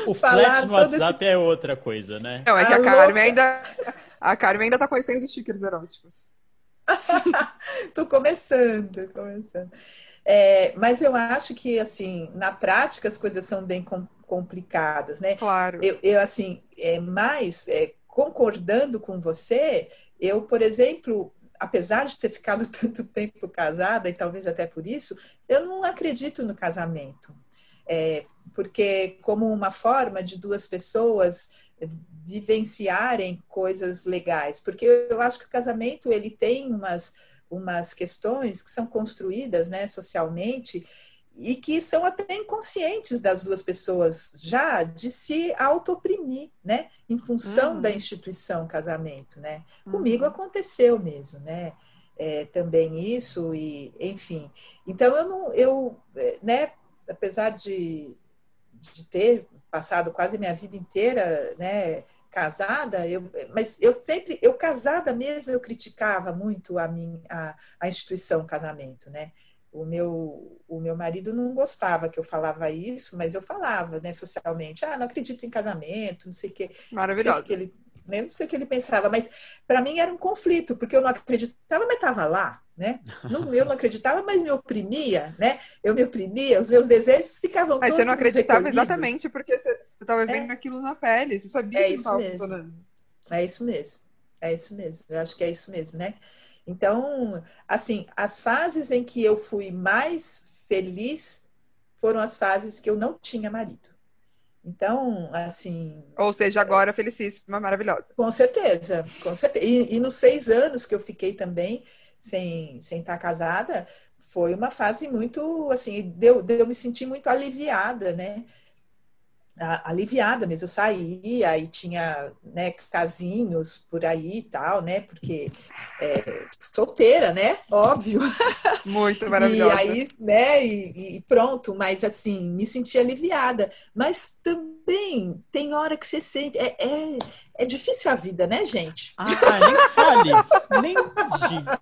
O, o flash no WhatsApp esse... é outra coisa, né? Não, é que a, a Carmen ainda. A Carmen ainda tá conhecendo os stickers eróticos. tô começando, começando. É, mas eu acho que, assim, na prática as coisas são bem complicadas, né? Claro. Eu, eu assim, é, mais é, concordando com você, eu, por exemplo, apesar de ter ficado tanto tempo casada, e talvez até por isso, eu não acredito no casamento. É, porque como uma forma de duas pessoas vivenciarem coisas legais, porque eu acho que o casamento ele tem umas umas questões que são construídas né, socialmente e que são até inconscientes das duas pessoas já de se auto-oprimir, né? Em função uhum. da instituição casamento, né? Uhum. Comigo aconteceu mesmo, né? É, também isso e enfim. Então eu não, eu, né? Apesar de, de ter passado quase minha vida inteira, né? casada, eu, mas eu sempre, eu casada mesmo, eu criticava muito a, minha, a, a instituição casamento, né? O meu, o meu marido não gostava que eu falava isso, mas eu falava, né, socialmente. Ah, não acredito em casamento, não sei o quê. Maravilhoso. Não sei o que ele, né, não sei o que ele pensava, mas para mim era um conflito, porque eu não acreditava, mas estava lá, né? Não, eu não acreditava, mas me oprimia, né? Eu me oprimia, os meus desejos ficavam Mas você não acreditava recolhidos. exatamente porque você estava vendo aquilo na pele, você sabia É que estava funcionando. É isso mesmo. É isso mesmo. Eu acho que é isso mesmo, né? Então, assim, as fases em que eu fui mais feliz foram as fases que eu não tinha marido. Então, assim, Ou seja, agora felicíssima, maravilhosa. com certeza, com certeza. E, e nos seis anos que eu fiquei também sem, sem estar casada, foi uma fase muito, assim, deu, deu eu me sentir muito aliviada, né? Aliviada mesmo. Eu saía e tinha né, casinhos por aí e tal, né? Porque é, solteira, né? Óbvio. Muito E maravilhosa. aí, né, e, e pronto, mas assim, me senti aliviada. Mas também tem hora que você sente. É, é, é difícil a vida, né, gente? Ah, nem fale, nem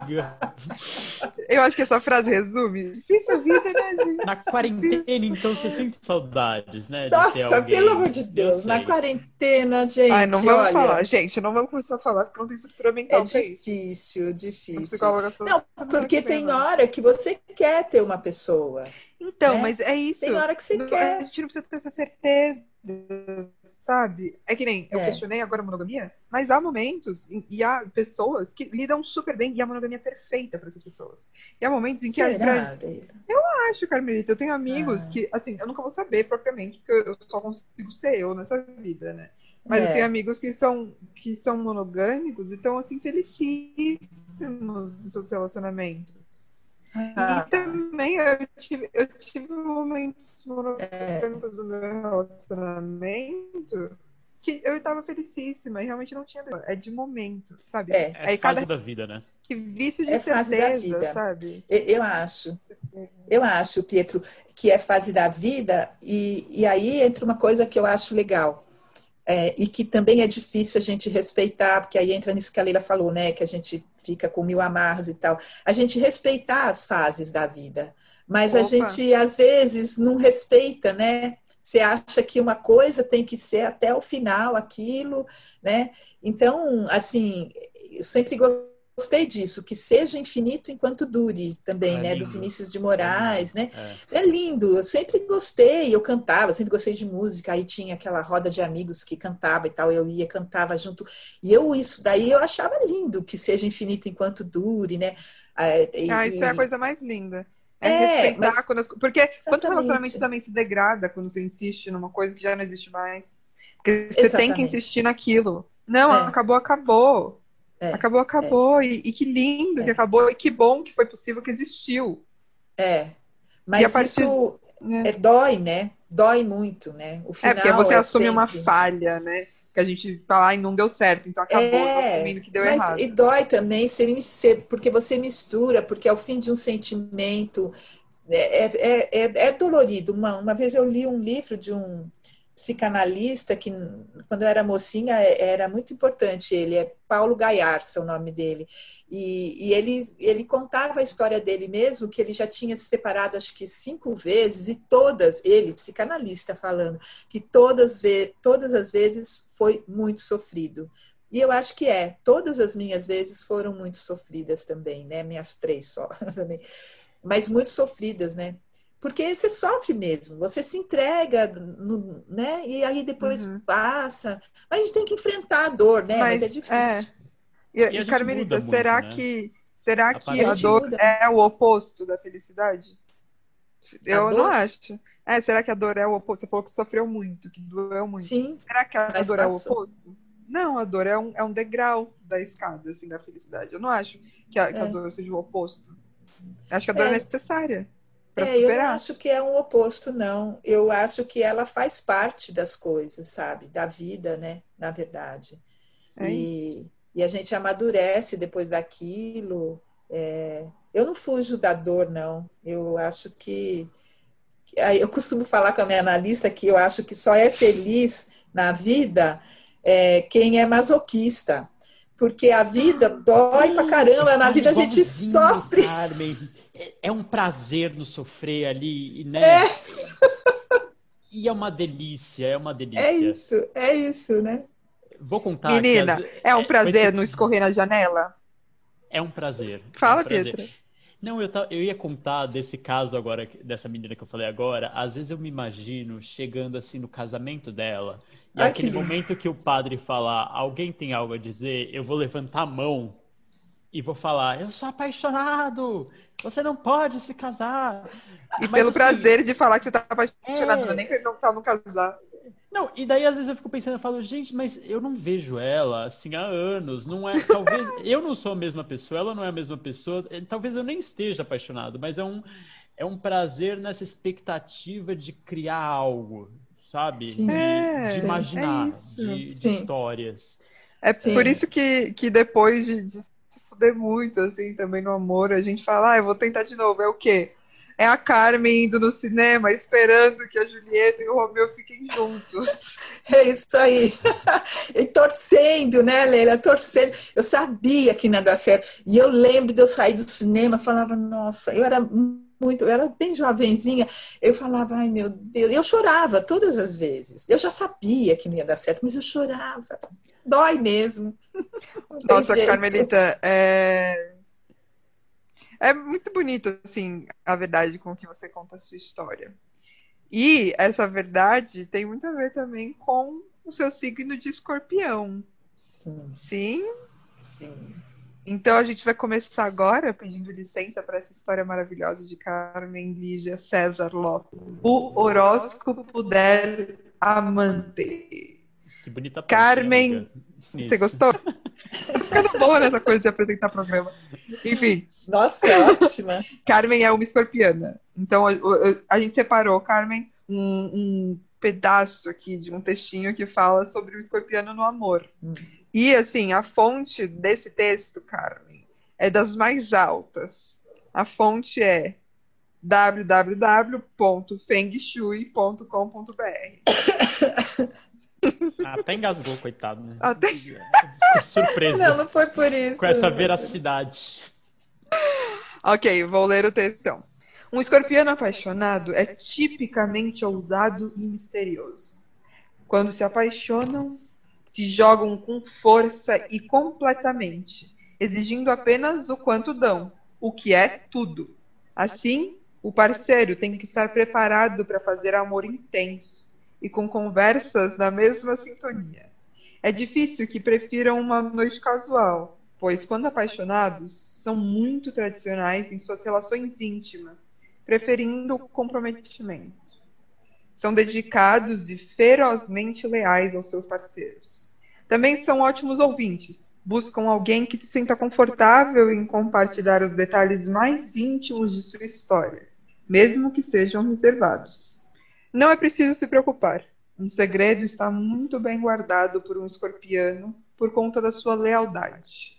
diga. Eu acho que essa frase resume. Difícil a vida, né, gente? Na quarentena, Difícil. então, você sente saudades, né? de ter Nossa, alguém. pelo amor de Eu Deus, na sei. quarentena, gente, Ai, não vamos olha, falar, gente, não vamos começar a falar porque não tem estrutura mental é isso. difícil, difícil. Não, semana porque tem hora que você quer ter uma pessoa. Então, né? mas é isso. Tem hora que você Não- quer. A gente não precisa ter essa certeza, sabe? É que nem eu É. questionei agora a monogamia, mas há momentos e- e há pessoas que lidam super bem e a monogamia é perfeita para essas pessoas. E há momentos em que Será, Leila? Eu acho, Carmelita, eu tenho amigos Ah. que, assim, eu nunca vou saber propriamente, porque eu só consigo ser eu nessa vida, né? Mas eu É. tenho amigos que são, que são monogâmicos e estão, assim, felicíssimos nos seus relacionamentos. Ah, E também eu tive, eu tive momentos É. monogâmicos do meu relacionamento que eu estava felicíssima e realmente não tinha. É de momento, sabe? É. É Aí fase cada da vida, né? que vício de É fase da certeza, vida. sabe? Eu eu acho. Eu acho, Pietro, que é fase da vida, e, e aí entra uma coisa que eu acho legal. É, e que também é difícil a gente respeitar, porque aí entra nisso que a Leila falou, né? Que a gente fica com mil amarras e tal. A gente respeitar as fases da vida. Mas a Opa. gente, às vezes, não respeita, né? Você acha que uma coisa tem que ser até o final, aquilo, né? Então, assim, eu sempre gostei disso, que seja infinito enquanto dure também, É né? Do lindo. Vinícius de Moraes, né? É. É lindo, eu sempre gostei, eu cantava, sempre gostei de música, aí tinha aquela roda de amigos que cantava e tal, eu ia, cantava junto, e eu, isso daí eu achava lindo, que seja infinito enquanto dure, né? Ah, e- Ah, isso é a coisa mais linda. É, É, respeitar mas- quando as... Porque quanto Exatamente. relacionamento também se degrada quando você insiste numa coisa que já não existe mais. Porque você tem que Exatamente. insistir naquilo. Não, É. acabou, acabou. É, Acabou, acabou. E, e que lindo É. que acabou. E que bom que foi possível que existiu. É, a mas partir- isso né? é, dói, né? Dói muito, né? O É, final porque você é assume uma sempre- falha, né? Que a gente fala, ai, não deu certo, então acabou, É, assumindo que deu mas errado. e dói também ser, porque você mistura, porque é o fim de um sentimento. É, é, é, é dolorido. Uma, uma vez eu li um livro de um psicanalista que, quando eu era mocinha, é- era muito importante. Ele é Paulo Gaiarsa, o nome dele. E, e ele, ele contava a história dele mesmo, que ele já tinha se separado acho que cinco vezes, e todas, ele, psicanalista falando, que todas, todas as vezes foi muito sofrido. E eu acho que é. Todas as minhas vezes foram muito sofridas também, né? Minhas três só também. Mas muito sofridas, né? Porque você sofre mesmo, você se entrega, no- né? E aí depois Uhum. passa. Mas a gente tem que enfrentar a dor, né? Mas, Mas, é difícil. E, E e gente Carmelita, será muito, né? que será A que a, dor muda. é o oposto da felicidade? Eu não acho. É, será que a dor é o oposto? Você falou que sofreu muito, que doeu muito. Sim, Será que a dor é o passou. oposto? Não, a dor é um, é um degrau da escada, assim, da felicidade. Eu não acho que a, que a É. dor seja o oposto. Acho que a dor é, É. necessária para É, eu não superar. acho que é um oposto, não. Eu acho que ela faz parte das coisas, sabe? Da vida, né? Na verdade. É e, e a gente amadurece depois daquilo. É, eu não fujo da dor, não. Eu acho que. Eu costumo falar com a minha analista que eu acho que só é feliz na vida é, quem é masoquista. Porque a vida dói pra caramba, na vida a gente sofre. Carmen. É, é um prazer no sofrer ali, né? É. E é uma delícia, é uma delícia. É isso, é isso, né? Vou contar. Menina, as... é um prazer esse... não escorrer na janela? É um prazer. Fala, é um prazer. Pietra. Não, eu, eu ia contar desse caso agora, dessa menina que eu falei agora. Às vezes eu me imagino chegando assim no casamento dela. E Ai, aquele que... momento que o padre falar, alguém tem algo a dizer, eu vou levantar a mão e vou falar, eu sou apaixonado, você não pode se casar. E Mas, pelo assim, prazer de falar que você tá apaixonado, é... nem que ele não tá no casar. Não, e daí às vezes eu fico pensando, eu falo, gente, mas eu não vejo ela assim há anos, não é, talvez eu não sou a mesma pessoa, ela não é a mesma pessoa, eh, talvez eu nem esteja apaixonado, mas é um é um prazer nessa expectativa de criar algo, sabe? De, é, de, imaginar, é de, de, histórias. É Sim. por isso que, que depois de, de se fuder muito, assim, também no amor, a gente fala, ah, eu vou tentar de novo. É o quê? É a Carmen indo no cinema esperando que a Julieta e o Romeu fiquem juntos. É isso aí. e torcendo, né, Leila? Torcendo. Eu sabia que não ia dar certo. E eu lembro de eu sair do cinema, falava, nossa, eu era muito, eu era bem jovenzinha, eu falava, ai meu Deus, eu chorava todas as vezes. Eu já sabia que não ia dar certo, mas eu chorava. Dói mesmo. Nossa, Carmelita, é é muito bonito, assim, a verdade com que você conta a sua história. E essa verdade tem muito a ver também com o seu signo de escorpião. Sim. Sim? Sim. Então a gente vai começar agora pedindo licença para essa história maravilhosa de Carmen Lígia César Lopes. O horóscopo del amante. Que bonita Carmen. Você gostou? ficando boa nessa coisa de apresentar programa. Enfim. Nossa, é ótima. Carmen é uma escorpiana. Então a, a gente separou, Carmen, um, um, pedaço aqui de um textinho que fala sobre o escorpiano no amor. Hum. E assim, a fonte desse texto, Carmen, é das mais altas. A fonte é www.fengshui.com.br. Até engasgou, coitado, né? Até... Surpresa. Não, não foi por isso. Com essa veracidade. Ok, vou ler o texto então. Um escorpião apaixonado é tipicamente ousado e misterioso. Quando se apaixonam, se jogam com força e completamente, exigindo apenas o quanto dão, o que é tudo. Assim, o parceiro tem que estar preparado para fazer amor intenso e com conversas na mesma sintonia. É difícil que prefiram uma noite casual, pois, quando apaixonados, são muito tradicionais em suas relações íntimas, preferindo o comprometimento. São dedicados e ferozmente leais aos seus parceiros. Também são ótimos ouvintes, buscam alguém que se sinta confortável em compartilhar os detalhes mais íntimos de sua história, mesmo que sejam reservados. Não é preciso se preocupar. Um segredo está muito bem guardado por um escorpiano por conta da sua lealdade.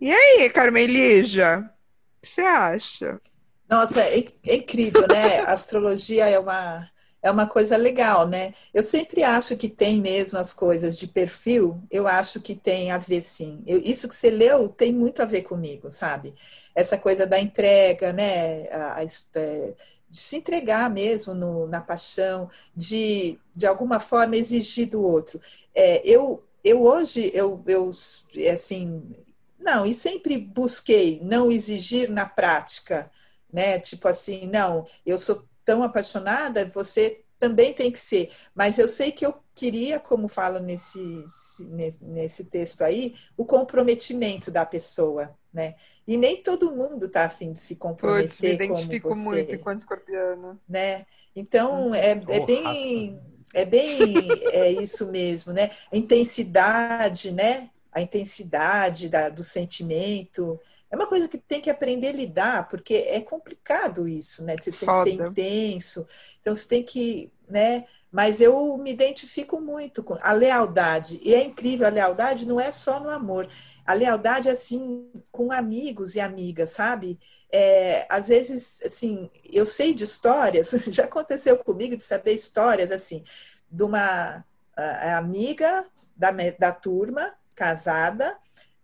E aí, Carmelija? O que você acha? Nossa, é, é incrível, né? A astrologia é uma, é uma coisa legal, né? Eu sempre acho que tem mesmo as coisas de perfil, eu acho que tem a ver sim. Eu, isso que você leu tem muito a ver comigo, sabe? Essa coisa da entrega, né? A, a, é, de se entregar mesmo no, na paixão, de, de alguma forma exigir do outro. É, eu, eu hoje, eu, eu, assim, não, e sempre busquei não exigir na prática, né? Tipo assim, não, eu sou tão apaixonada, você também tem que ser. Mas eu sei que eu queria, como fala nesse, nesse texto aí, o comprometimento da pessoa, né? E nem todo mundo está afim de se comprometer Puts, me identifico como você, muito enquanto escorpiana. Né? Então, é, é bem... É bem é isso mesmo, né? A intensidade, né? A intensidade da, do sentimento. É uma coisa que tem que aprender a lidar, porque é complicado isso, né? Você tem Foda. que ser intenso. Então, você tem que, né? Mas eu me identifico muito com a lealdade. E é incrível, a lealdade não é só no amor. A lealdade, assim, com amigos e amigas, sabe? É, às vezes, assim, eu sei de histórias, já aconteceu comigo de saber histórias, assim, de uma amiga da, da turma, casada,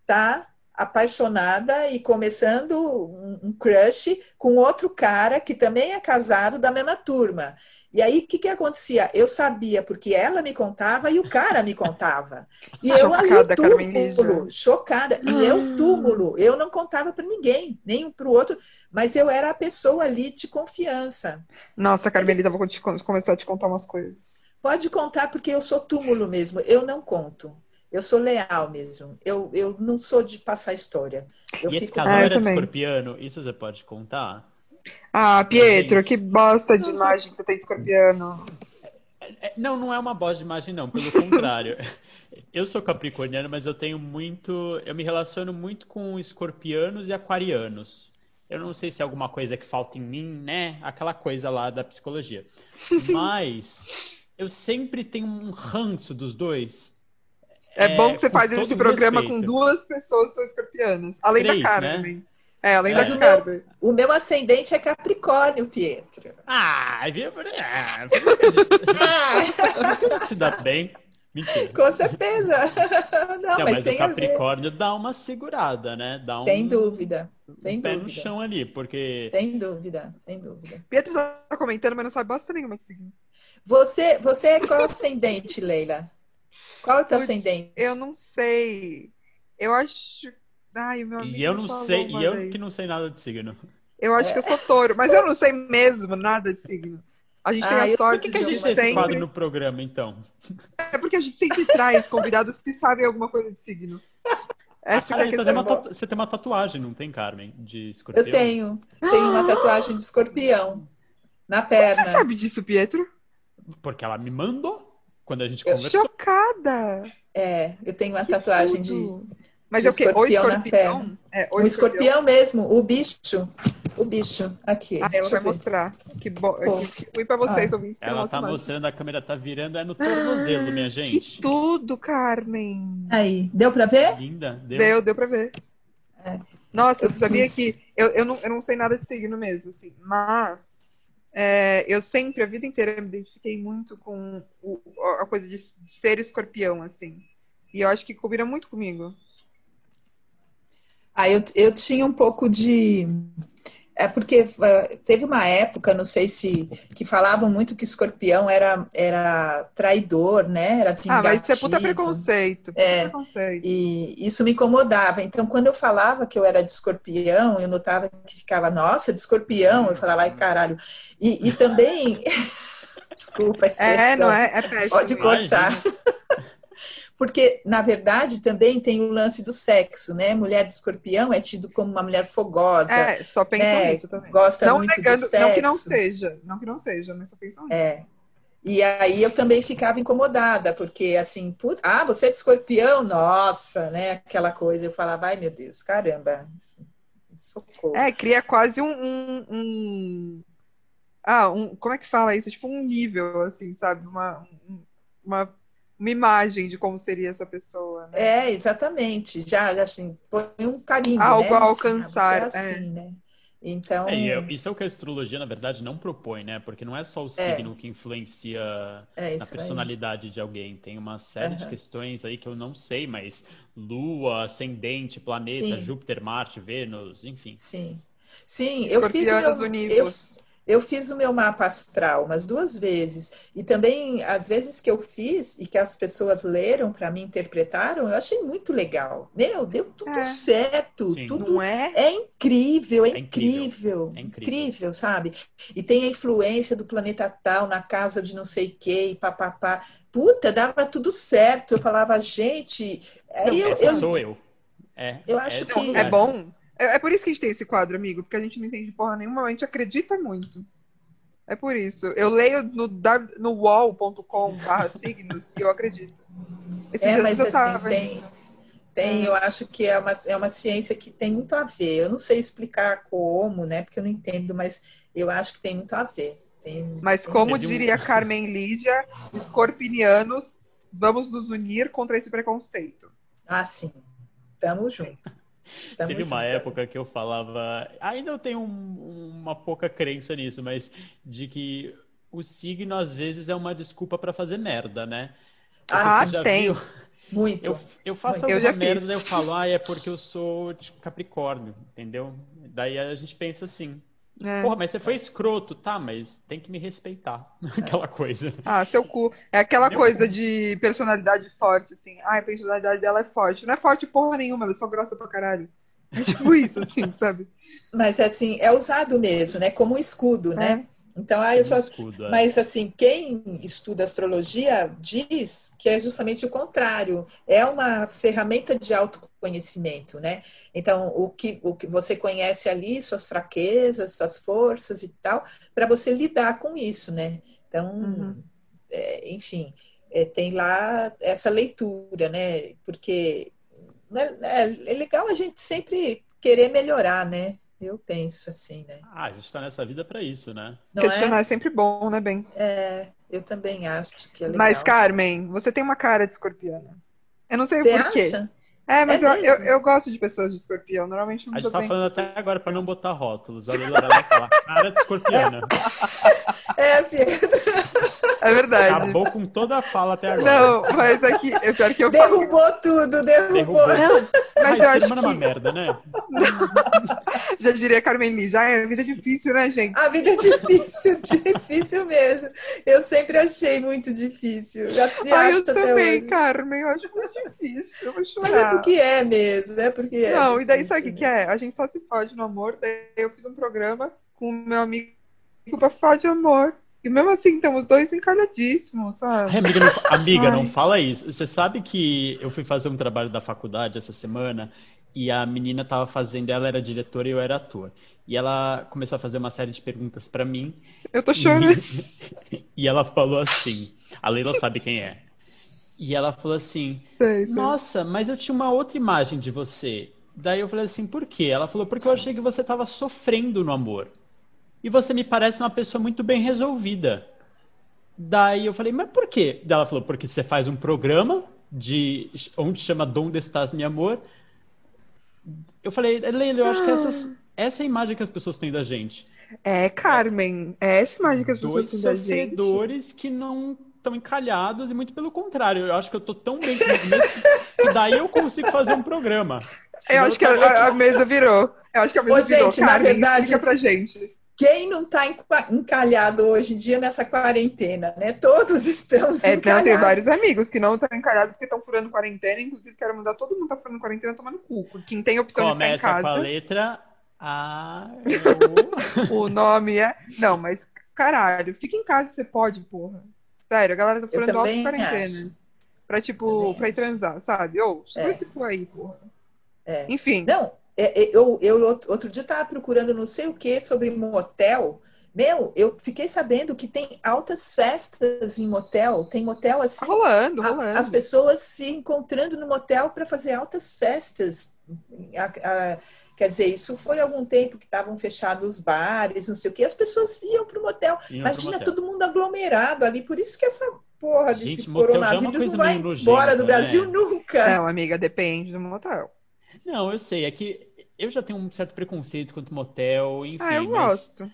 tá apaixonada e começando um, um crush com outro cara que também é casado da mesma turma. E aí, o que, que acontecia? Eu sabia, porque ela me contava e o cara me contava. E eu ali, Chocada, túmulo, chocada. E eu, túmulo, eu não contava para ninguém, nem um para o outro, mas eu era a pessoa ali de confiança. Nossa, Carmelita, vou te- começar a te contar umas coisas. Pode contar, porque eu sou túmulo mesmo, eu não conto. Eu sou leal mesmo. Eu, eu não sou de passar história. Eu E esse fico. casal Ah, eu era de também. escorpiano? Isso você pode contar? Ah, Pietro, que bosta de Não, imagem que você tem de escorpiano. É, Não, não é uma bosta de imagem, não. Pelo contrário. Eu sou capricorniano, mas eu tenho muito. Eu me relaciono muito com escorpianos e aquarianos. Eu não sei se é alguma coisa que falta em mim, né? Aquela coisa lá da psicologia. Mas eu sempre tenho um ranço dos dois. É, É, bom que você faz esse programa respeito. com duas pessoas que são escorpianas. Além Três, da né? Carmen. É, além É. da Mas o meu, Carmen. o meu ascendente é Capricórnio, Pietro. Ah, viu? Ah, que gente- Ah, se dá bem. Mentira. com certeza. Não, Não, mas, mas tem o a ver. Capricórnio dá uma segurada, né? Dá um, Sem dúvida. Sem um pé no dúvida. chão ali, porque Sem dúvida, sem dúvida. Pietro tá comentando, mas não sabe bosta nenhuma de signo. Você, você é qual ascendente, Leila? Qual é o teu Putz, ascendente? Eu não sei. Eu acho. Ai, meu amigo e eu não sei, e eu vez. que não sei nada de signo. Eu acho que eu sou touro, mas eu não sei mesmo nada de signo. A gente tem Ah, a eu- Por sorte que, que a de gente tem esse sempre. quadro no programa, então? É porque a gente sempre traz convidados que sabem alguma coisa de signo. Essa Ah, que é a Carmen, você, tem questão. uma tatu- você tem uma tatuagem, não tem, Carmen? De escorpião? Eu tenho. Tenho uma tatuagem de escorpião na perna. Você sabe disso, Pietro? Porque ela me mandou quando a gente Eu- conversou. Chocada! É, eu tenho uma Que tatuagem de tudo. Mas de é o quê? O escorpião na escorpião? É, o um escorpião mesmo, o bicho. O bicho. Aqui. Ah, ela vai eu ver. mostrar. Que, bo... Pô. que, que ruim pra vocês, Ah. ouvintes. que Ela tá mais. mostrando, a câmera tá virando, é no tornozelo, minha Que gente. tudo, Carmen! Aí, deu pra ver? Linda, deu. Deu, deu pra ver. É. Nossa, Eu você sabia que eu, eu, não, eu não sei nada de signo mesmo, assim, mas é, eu sempre, a vida inteira, me identifiquei muito com o- a coisa de ser escorpião, assim. E eu acho que combina muito comigo. Ah, eu, eu tinha um pouco de. É porque eh, teve uma época, não sei se, que falavam muito que escorpião era, era traidor, né? Era Ah, mas isso é vingativo. puta preconceito. Puta É. preconceito. E isso me incomodava. Então, quando eu falava que eu era de escorpião, eu notava que ficava, nossa, de escorpião. Eu falava, ai, caralho. E, e também. Desculpa a expressão. É, não é? É péssimo. Pode isso. cortar. Porque, na verdade, também tem o lance do sexo, né? Mulher de escorpião é tido como uma mulher fogosa, É, só pensam né? nisso também. gosta Não muito negando, do sexo. não que não seja, não que não seja, mas só pensam nisso. É. E aí eu também ficava incomodada, porque assim, put... ah, você é de escorpião? Nossa, né? Aquela coisa. Eu falava, ai meu Deus, caramba. Socorro. É, cria quase um, um- um- Ah, um, como é que fala isso? Tipo um nível, assim, sabe? Uma, um- uma, uma imagem de como seria essa pessoa, né? É, exatamente. Já, já assim, põe um carimbo, Algo né? a Assim, alcançar, ah, você é assim, né? Então, É, eu- isso é o que a astrologia, na verdade, não propõe, né? Porque não é só o É. signo que influencia é na isso aí. personalidade de alguém. Tem uma série de Aham. questões aí que eu não sei, mas Lua, ascendente, planeta, Sim. Júpiter, Marte, Vênus, enfim. Sim. Sim, eu fiz, Escorpianos meu, eu. Eu fiz o meu mapa astral umas duas vezes. E também, às vezes que eu fiz e que as pessoas leram para mim, interpretaram, eu achei muito legal. Meu, deu tudo É. certo. Sim. Tudo Não é? É incrível, é, É incrível, incrível, é incrível. incrível, sabe? E tem a influência do planeta tal na casa de não sei quem, e papapá. Puta, dava tudo certo. Eu falava, gente, aí eu, Essa eu- sou eu. É, eu acho que- É eu. bom. É, é por isso que a gente tem esse quadro, amigo, porque a gente não entende porra nenhuma, a gente acredita muito. É por isso. Eu leio no, no wall.com signos e eu acredito. Esses É, mas eu assim, tava. tem, tem, É. eu acho que é uma, é uma ciência que tem muito a ver. Eu não sei explicar como, né? Porque eu não entendo, mas eu acho que tem muito a ver. Tem- Mas tem- como um- diria Carmen Lígia, escorpinianos, vamos nos unir contra esse preconceito. Ah, sim. Tamo junto. Tamo Teve uma época que eu falava, ainda eu tenho um- uma pouca crença nisso, mas de que o signo às vezes é uma desculpa pra fazer merda, né? Ah, tem. viu, Muito. Eu, eu faço Muito. Eu alguma já merda, fiz. daí eu falo, ah, é porque eu sou de Capricórnio, entendeu? Daí a gente pensa assim, É. porra, mas você foi escroto, tá, mas tem que me respeitar. Aquela coisa. Ah, seu cu. É aquela Meu coisa cu. de personalidade forte, assim. Ah, a personalidade dela é forte. Não é forte porra nenhuma, ela é só grossa pra caralho. É tipo isso, assim, sabe? Mas assim, é usado mesmo, né? Como um escudo, né? Então, ah, eu sou. Escudo, é. Mas assim, quem estuda astrologia diz que é justamente o contrário. É uma ferramenta de autoconhecimento, né? Então, o que, o que você conhece ali, suas fraquezas, suas forças e tal, para você lidar com isso, né? Então, Uhum. é, enfim, é, tem lá essa leitura, né? Porque né, é, é legal a gente sempre querer melhorar, né? Eu penso assim, né? Ah, a gente tá nessa vida pra isso, né? Não Questionar é? é sempre bom, né, Ben? É, eu também acho que é legal. Mas, Carmen, você tem uma cara de escorpiana. Eu não sei Você por quê. acha? É, mas É eu, eu, eu gosto de pessoas de escorpião. Normalmente eu não A gente tá bem falando até agora pra de não botar rótulos. A Leila vai falar cara de escorpiana. É, Pedro. É verdade. Acabou com toda a fala até agora. Não, mas aqui, é pior que eu falo. Derrubou tudo, derrubou. Derrubou. Mas Ai, eu ser acho humano é uma que, merda, né? já diria Carmen Lee, já é vida difícil, né, gente? A vida é difícil, difícil mesmo. Eu sempre achei muito difícil. E Ai, acho eu até também, hoje. Carmen, eu acho muito difícil. Eu vou chorar. Mas é porque é mesmo, é porque é. Não, e daí sabe o que, que mesmo. é? A gente só se fode no amor. Daí eu fiz um programa com o meu amigo pra falar de amor. E mesmo assim, estamos dois encalhadíssimos, Ai, sabe? amiga, não, amiga, não fala isso. Você sabe que eu fui fazer um trabalho da faculdade essa semana e a menina tava fazendo, ela era diretora e eu era ator. E ela começou a fazer uma série de perguntas pra mim Eu tô chorando. e, e ela falou assim, a Leila sabe quem é. E ela falou assim: Sei, sei. Nossa, mas eu tinha uma outra imagem de você. Daí eu falei assim: Por quê? Ela falou: Porque eu achei que você estava sofrendo no amor. E você me parece uma pessoa muito bem resolvida. Daí eu falei: Mas por quê? Daí ela falou: Porque você faz um programa de onde chama Donde Estás, meu amor. Eu falei: Leila, eu acho que essas, essa é a imagem que as pessoas têm da gente. É, Carmen, é essa imagem que as pessoas Dois têm da gente. sofredores que não estão encalhados e muito pelo contrário. Eu acho que eu tô tão bem comigo que daí eu consigo fazer um programa. Eu Senão acho que a, a- mesa virou. Eu acho que a mesa Ô, virou. gente, na Carmen, verdade- explica pra gente. Quem não está encalhado hoje em dia nessa quarentena, né? Todos estamos É, não, encalhados. tem vários amigos que não estão encalhados porque estão furando quarentena. Inclusive, quero mandar todo mundo que tá furando quarentena tomar no cu. Quem tem a opção de Começa ficar em com a casa. letra A. é o- nome é. Não, mas caralho, fica em casa se você pode, porra. Sério, a galera tá furando altas quarentenas. Pra, tipo, Também pra ir transar, sabe? Ô, segura É. esse cu aí, porra. É. Enfim. Não, eu, eu outro dia estava procurando não sei o que sobre motel. Meu, eu fiquei sabendo que tem altas festas em motel. Tem motel Tá assim, rolando, a- rolando. as pessoas se encontrando no motel para fazer altas festas. A- a- quer dizer, isso foi algum tempo que estavam fechados os bares, não sei o que. As pessoas iam para o motel. Iam Imagina motel. todo mundo aglomerado ali. Por isso que essa porra desse Gente, é coronavírus não vai embora do Brasil né? nunca. Não, amiga, depende do motel. Não, eu sei, é que eu já tenho um certo preconceito quanto motel, enfim, Ah, eu mas gosto.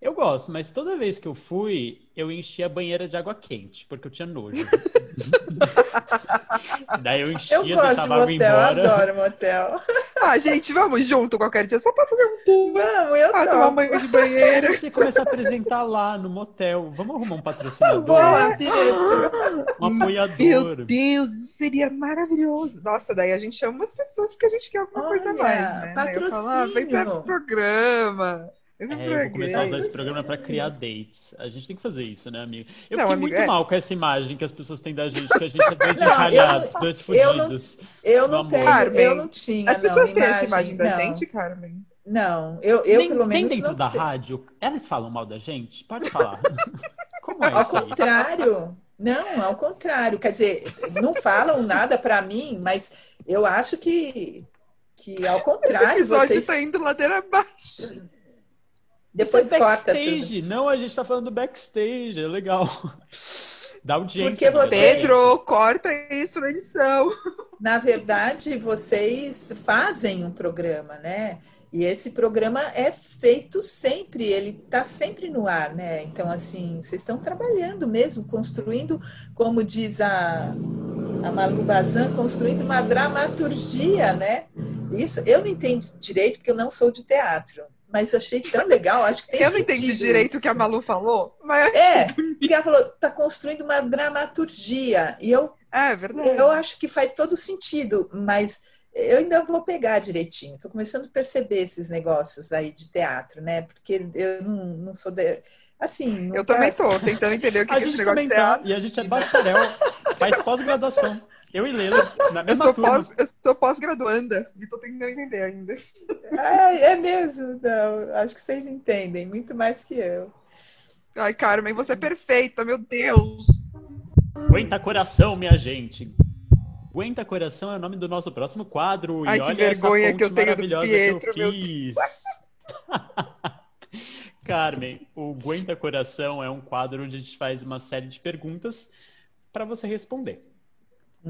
Eu gosto, mas toda vez que eu fui, eu enchi a banheira de água quente, porque eu tinha nojo. Daí eu enchia, Eu gosto de motel, eu embora. adoro motel. Ah, gente, vamos junto qualquer dia só pra fazer um tour. Vamos, eu Ah, tomar um topo. banho de Aí banheira. você começa a apresentar lá no motel. Vamos arrumar um patrocinador, Boa, um Meu apoiador. Deus, isso seria maravilhoso. Nossa, daí a gente chama umas pessoas que a gente quer alguma coisa Olha, mais, né? Daí eu falo, ah, vem pra patrocínio. programa. Pra É, eu vou começar a usar esse programa. pra criar dates. A gente tem que fazer isso, né, amigo? Eu Não, fiquei amigo, muito é. mal com essa imagem que as pessoas têm da gente, que a gente é dois Não, eu encalhados, dois eu não- fudidos. Eu não tenho, Carmen, eu não tinha, As pessoas não, têm essa imagem da não. gente, Carmen? Não, eu, eu nem, pelo nem menos dentro não da tenho. rádio, elas falam mal da gente? Pode falar. Como é Ao isso contrário, não, ao contrário. Quer dizer, não falam nada pra mim, mas eu acho que, que ao O contrário, episódio vocês tá indo ladeira abaixo. Depois Isso é corta tudo. backstage. Não, a gente tá falando do backstage, é legal. Da audiência. Porque vocês-. Pedro, corta isso na edição. Na verdade, vocês fazem um programa, né? E esse programa é feito sempre, ele está sempre no ar, né? Então, assim, vocês estão trabalhando mesmo, construindo, como diz a, A Malu Bazan construindo uma dramaturgia, né? Isso eu não entendi direito porque eu não sou de teatro, mas achei tão legal. Acho que tem Eu não entendi direito o que a Malu falou, mas é, porque ela falou, está construindo uma dramaturgia e eu é verdade. Eu acho que faz todo sentido, mas eu ainda vou pegar direitinho. Estou começando a perceber esses negócios aí de teatro, né? Porque eu não, não sou de... assim. Eu também estou tentando entender o que, a que é esse negócio de tá, teatro. E a gente é bacharel, faz pós-graduação. Eu e Leila, na Eu mesma sou, turma. pós, eu sou pós-graduanda e estou tentando entender ainda. É, é mesmo, não. Acho que vocês entendem muito mais que eu. Ai, Carmen, você é perfeita, meu Deus. Aguenta coração, minha gente. Aguenta Coração é o nome do nosso próximo quadro. Ai, e que olha vergonha essa que eu tenho do Pietro, que eu meu fiz. Carmen, o Aguenta Coração é um quadro onde a gente faz uma série de perguntas para você responder.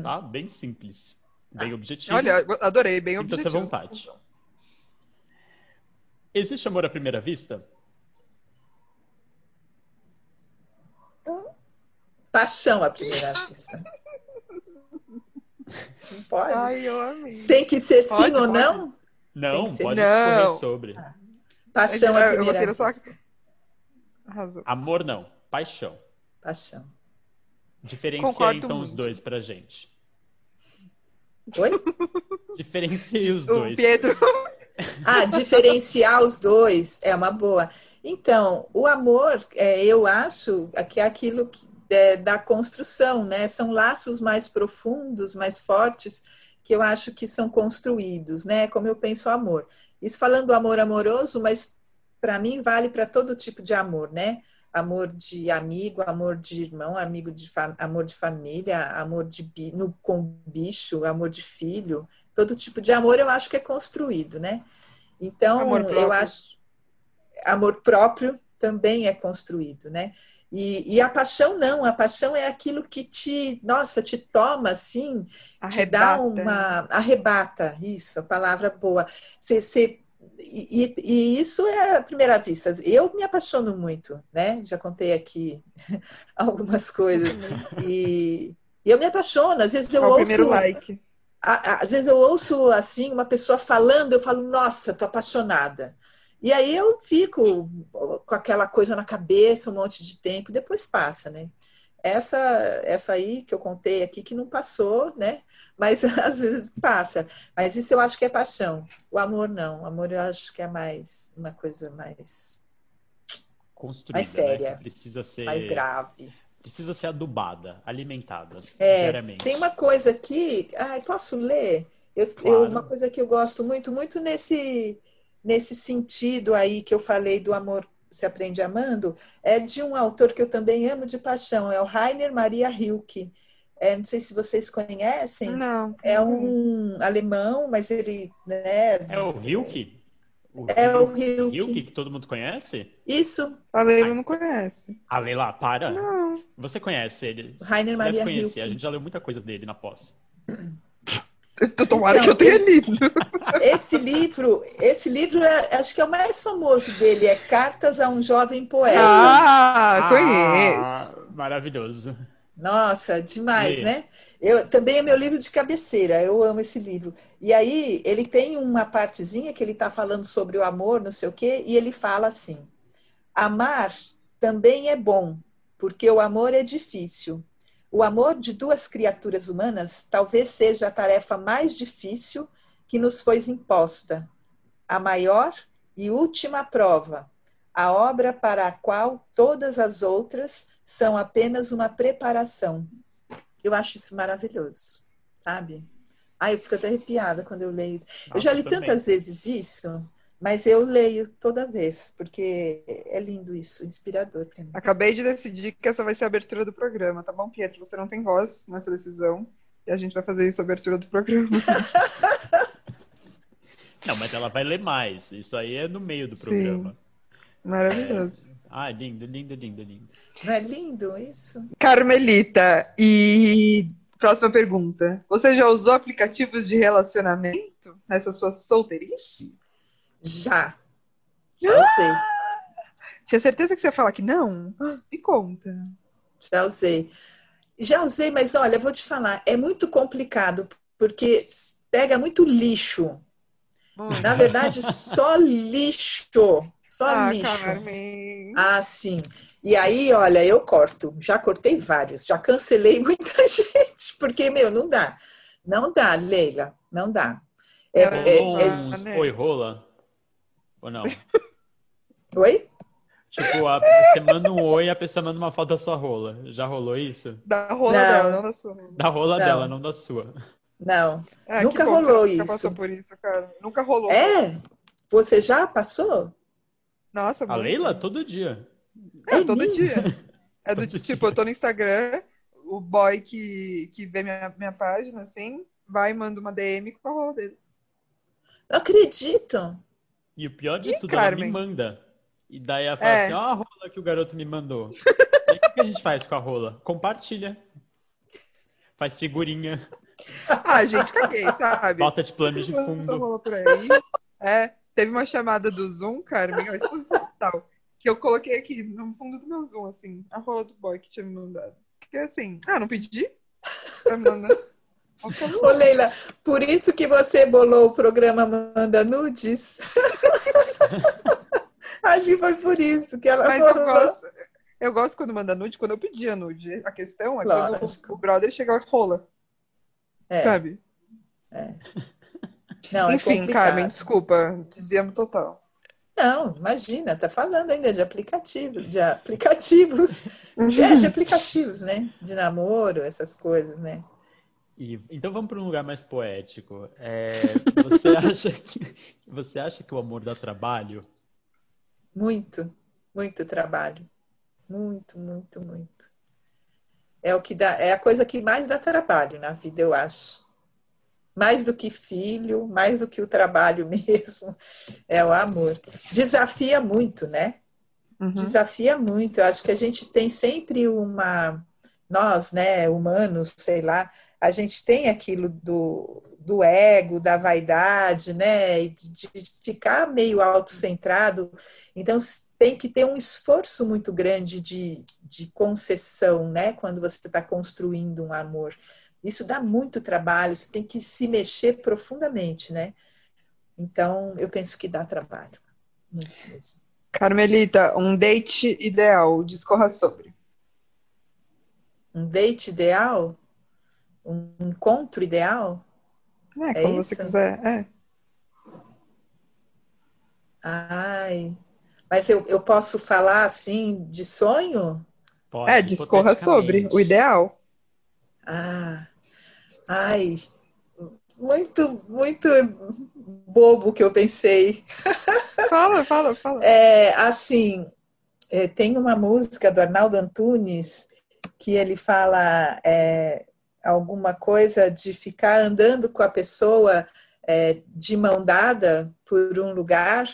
Tá? Bem simples. Bem objetivo. Olha, adorei, bem Sinta-se à objetivo. vontade. Existe amor à primeira vista? Paixão à primeira vista. Não pode? Ai, eu amei. Tem que ser sim Pode, ou pode. não? Não, pode Não. sobre. Paixão à primeira vista. Arrasou. Amor não, paixão. Paixão. Diferencia Concordo então os muito. dois pra gente. Oi? Diferencia os O dois. Pietro. Ah, diferenciar os dois é uma boa. Então, o amor, é, eu acho que é aquilo que, é, da construção, né? São laços mais profundos, mais fortes, que eu acho que são construídos, né? Como eu penso o amor. Isso falando do amor amoroso, mas para mim vale para todo tipo de amor, né? Amor de amigo, amor de irmão, amigo de amor de família, amor de bi- no, com bicho, amor de filho, todo tipo de amor eu acho que é construído, né? Então, eu acho amor próprio também é construído, né? E, e a paixão não, a paixão é aquilo que te, nossa, te toma assim, te dá Arrebata. uma arrebata, isso, a palavra boa. Você- e, e- isso é a primeira vista. Eu me apaixono muito, né? Já contei aqui algumas coisas. E, e eu me apaixono, às vezes eu Ao ouço primeiro like. a- a- às vezes eu ouço assim uma pessoa falando, eu falo, nossa, tô apaixonada. E aí eu fico com aquela coisa na cabeça um monte de tempo, depois passa, né? Essa, essa aí que eu contei aqui que não passou, né? Mas às vezes passa. Mas isso eu acho que é paixão. O amor não. O amor eu acho que é mais uma coisa mais, Construída, mais séria, né? Precisa ser, mais grave. precisa ser adubada, alimentada É, tem uma coisa aqui, ai, posso ler? Eu, eu- Claro. uma coisa que eu gosto muito, muito nesse, nesse sentido aí que eu falei do amor se aprende amando, é de um autor que eu também amo de paixão, é o Rainer Maria Rilke. É, não sei se vocês conhecem, Não. é um alemão, mas ele, né, É o Hilke? É o Hilke. Hilke que todo mundo conhece? isso, A Leila não conhece. Ah, Leila, para. Não. Você conhece ele. Rainer Maria conhecer. A Rilke. gente já leu muita coisa dele na pós. Tomara Então, que eu tenha esse- lido. Esse livro, esse livro é- acho que é o mais famoso dele, é Cartas a um Jovem Poeta. Ah, conheço. Ah, maravilhoso. Nossa, demais, Lê. né? Eu, também é meu livro de cabeceira, eu amo esse livro. E aí, ele tem uma partezinha que ele está falando sobre o amor, não sei o quê, e ele fala assim: Amar também é bom, porque o amor é difícil. O amor de duas criaturas humanas talvez seja a tarefa mais difícil que nos foi imposta, a maior e última prova, a obra para a qual todas as outras são apenas uma preparação. Eu acho isso maravilhoso, sabe? Ai, eu fico até arrepiada quando eu leio isso. eu Nossa, já li também. tantas vezes isso, mas eu leio toda vez, porque é lindo isso, inspirador para mim. Acabei de decidir que essa vai ser a abertura do programa, tá bom, Pietro? Você não tem voz nessa decisão. E a gente vai fazer isso a abertura do programa. Não, mas ela vai ler mais. Isso aí é no meio do Sim. programa. Maravilhoso. Ah, lindo, lindo, lindo, lindo. Não é lindo isso? Carmelita, e próxima pergunta. Você já usou aplicativos de relacionamento nessa sua solteirice? Já. Já usei. Tinha certeza que você ia falar que não? Me conta. Já usei. Já usei, mas olha, vou te falar, é muito complicado, porque pega muito lixo. Hum. Na verdade, só lixo. Só ah, lixo. Carmen. Ah, sim. E aí, olha, eu corto. Já cortei vários, já cancelei muita gente, porque, meu, não dá. Não dá, Leila, não dá. É, é- é- uns né? foi rola? Ou não? Oi? Tipo, a- você manda um oi e a pessoa manda uma foto da sua rola. Já rolou isso? Da rola Não. dela, não da sua. Da rola Não. dela, não da sua. Não. Ah, Nunca que bom rolou você nunca isso. passou por isso, cara. Nunca rolou. É? Você já passou? Nossa, A muito. Leila, todo dia. É, É todo mesmo? dia. É do Todo tipo, eu tô no Instagram, o boy que, que vê minha, minha página, assim, vai e manda uma DM com a rola dele. Não acredito. E o pior de Ih, tudo, ela Carmen. me manda. E daí ela fala É. assim, ó a rola que o garoto me mandou. E o que a gente faz com a rola? Compartilha. Faz figurinha. Ah, gente, caguei, sabe? Bota de plano de fundo. rola por aí. É, teve uma chamada do Zoom, cara, minha exposição total, que eu coloquei aqui no fundo do meu Zoom, assim, a rola do boy que tinha me mandado. Porque assim, ah, não pedi? Tá me mandando. Ô, Leila, por isso que você bolou o programa Manda Nudes? Acho que foi por isso que ela Mas eu bolou. gosto. Eu gosto quando manda nude, quando eu pedia nude. A questão é quando Lógico. o, o brother chega com rola, É, sabe? não, é Enfim, complicado. Carmen, desculpa, desviamos total. Não, imagina, tá falando ainda de aplicativos, de aplicativos, é, de aplicativos, né? De namoro, essas coisas, né? E, então vamos para um lugar mais poético. É, você acha que você acha que o amor dá trabalho? Muito, muito trabalho. Muito, muito, muito. É o que dá, é a coisa que mais dá trabalho na vida, eu acho. Mais do que filho, mais do que o trabalho mesmo, é o amor. Desafia muito, né? Uhum. Desafia muito. Eu acho que a gente tem sempre uma. Nós, né, humanos, sei lá, a gente tem aquilo do, do ego, da vaidade, né? De, de ficar meio autocentrado. Então, tem que ter um esforço muito grande de, de concessão, né? Quando você está construindo um amor. Isso dá muito trabalho, você tem que se mexer profundamente, né? Então, eu penso que dá trabalho. Muito mesmo. Carmelita, um date ideal, discorra sobre. Um date ideal? Um encontro ideal? É, É como você isso? quiser. É. Ai, mas eu, eu posso falar assim de sonho? Pode, É, discorra sobre o ideal. Ah, ai, muito, muito bobo que eu pensei. Fala, fala, fala. É, assim, é, tem uma música do Arnaldo Antunes que ele fala é, alguma coisa de ficar andando com a pessoa é, de mão dada por um lugar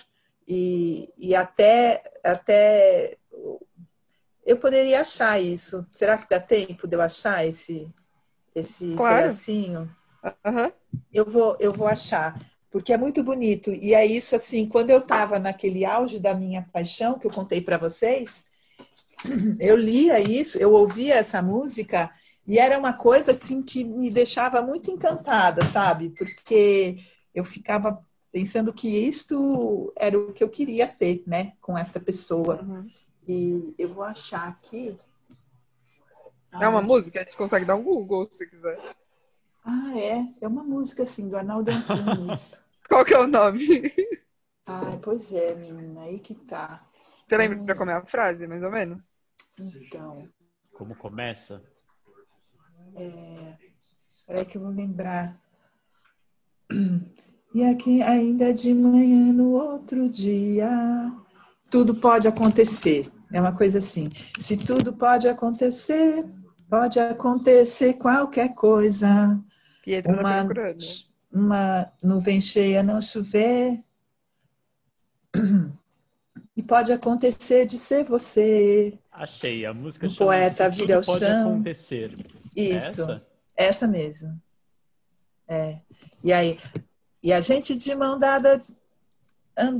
e, e até, até eu poderia achar isso. Será que dá tempo de eu achar esse, esse Claro. pedacinho? Aham. Eu vou, eu vou achar, porque é muito bonito. E é isso assim, quando eu estava naquele auge da minha paixão que eu contei para vocês, eu lia isso, eu ouvia essa música e era uma coisa assim que me deixava muito encantada, sabe? Porque eu ficava pensando que isto era o que eu queria ter, né, com essa pessoa. Uhum. E eu vou achar aqui. É uma música, a gente consegue dar um Google se quiser. Ah, é. É uma música assim, do Arnaldo Antunes. Qual que é o nome? Ah, pois é, menina, aí que tá. Você lembra como é a frase, mais ou menos? Então, Como começa? É... peraí que eu vou lembrar. E aqui ainda de manhã no outro dia, tudo pode acontecer. É uma coisa assim. Se tudo pode acontecer, pode acontecer qualquer coisa. Pietra tá Uma, uma nuvem cheia não chover. Pode acontecer de ser você. Achei, a música O chama poeta vira Tudo o Pode chão. Acontecer. Isso. Essa? Essa mesmo. É. E aí, e a gente de mão dada,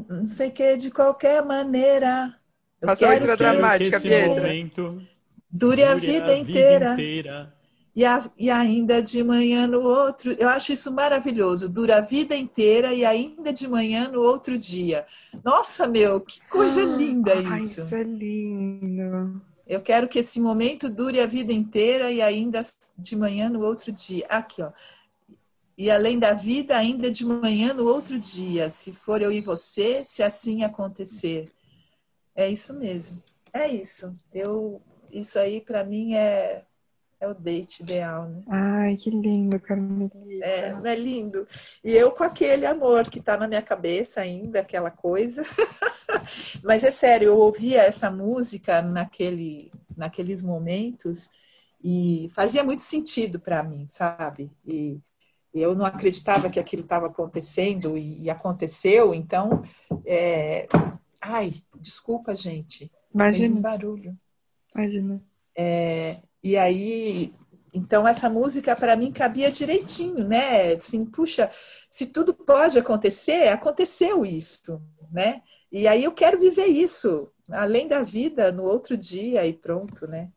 não sei o que, de qualquer maneira. Eu Faça a quero leitura que dramática, esse momento Dure a Dure vida inteira. inteira. E, a- e ainda de manhã no outro. Eu acho isso maravilhoso. Dura a vida inteira e ainda de manhã no outro dia. Nossa, meu, que coisa linda Ai, isso. isso é lindo. Eu quero que esse momento dure a vida inteira e ainda de manhã no outro dia. Aqui, ó. E além da vida, ainda de manhã no outro dia. Se for eu e você, se assim acontecer. É isso mesmo. É isso. Eu, isso aí para mim é, é o date ideal, né? Ai, que lindo, Carmelita. É, não é lindo? E eu com aquele amor que está na minha cabeça ainda, aquela coisa. Mas é sério, eu ouvia essa música naquele, naqueles momentos e fazia muito sentido para mim, sabe? E eu não acreditava que aquilo estava acontecendo e, e aconteceu, então. é, Ai, desculpa, gente. Fez um Imagina, barulho. imagina. É, e aí, então essa música para mim cabia direitinho, né? Assim, puxa, se tudo pode acontecer, aconteceu isso, né? E aí eu quero viver isso, além da vida, no outro dia e pronto, né?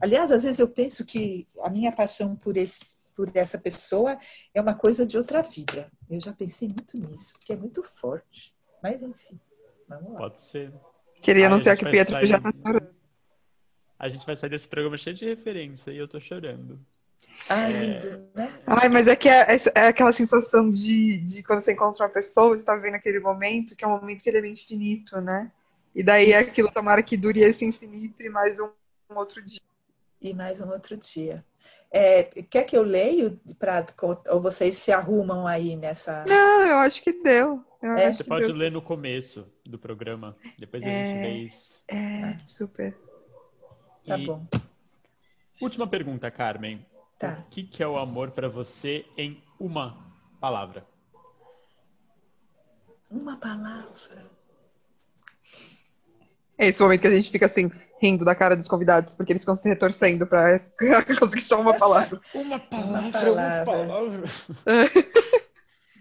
Aliás, às vezes eu penso que a minha paixão por, esse, por essa pessoa é uma coisa de outra vida. Eu já pensei muito nisso, porque é muito forte. Mas enfim, vamos lá. Pode ser. Queria anunciar que o Pietro sair- já tá chorando. A gente vai sair desse programa cheio de referência e eu tô chorando. Ah, É. lindo, né? Ai, mas é que é, é aquela sensação de, de quando você encontra uma pessoa, você tá vivendo aquele momento, que é um momento que ele é infinito, né? E daí é aquilo, tomara que dure esse infinito e mais um, um outro dia. e mais um outro dia. É, quer que eu leio pra, ou vocês se arrumam aí nessa? Não, eu acho que deu. Eu É, acho Você que pode deu. ler no começo do programa. Depois a gente É. vê isso. É, super. Tá E bom. Última pergunta, Carmen. Tá. O que, que é o amor pra você em uma palavra? Uma palavra. É esse momento que a gente fica assim, rindo da cara dos convidados, porque eles ficam se retorcendo pra conseguir só uma palavra. Uma palavra, palavra, uma uma palavra.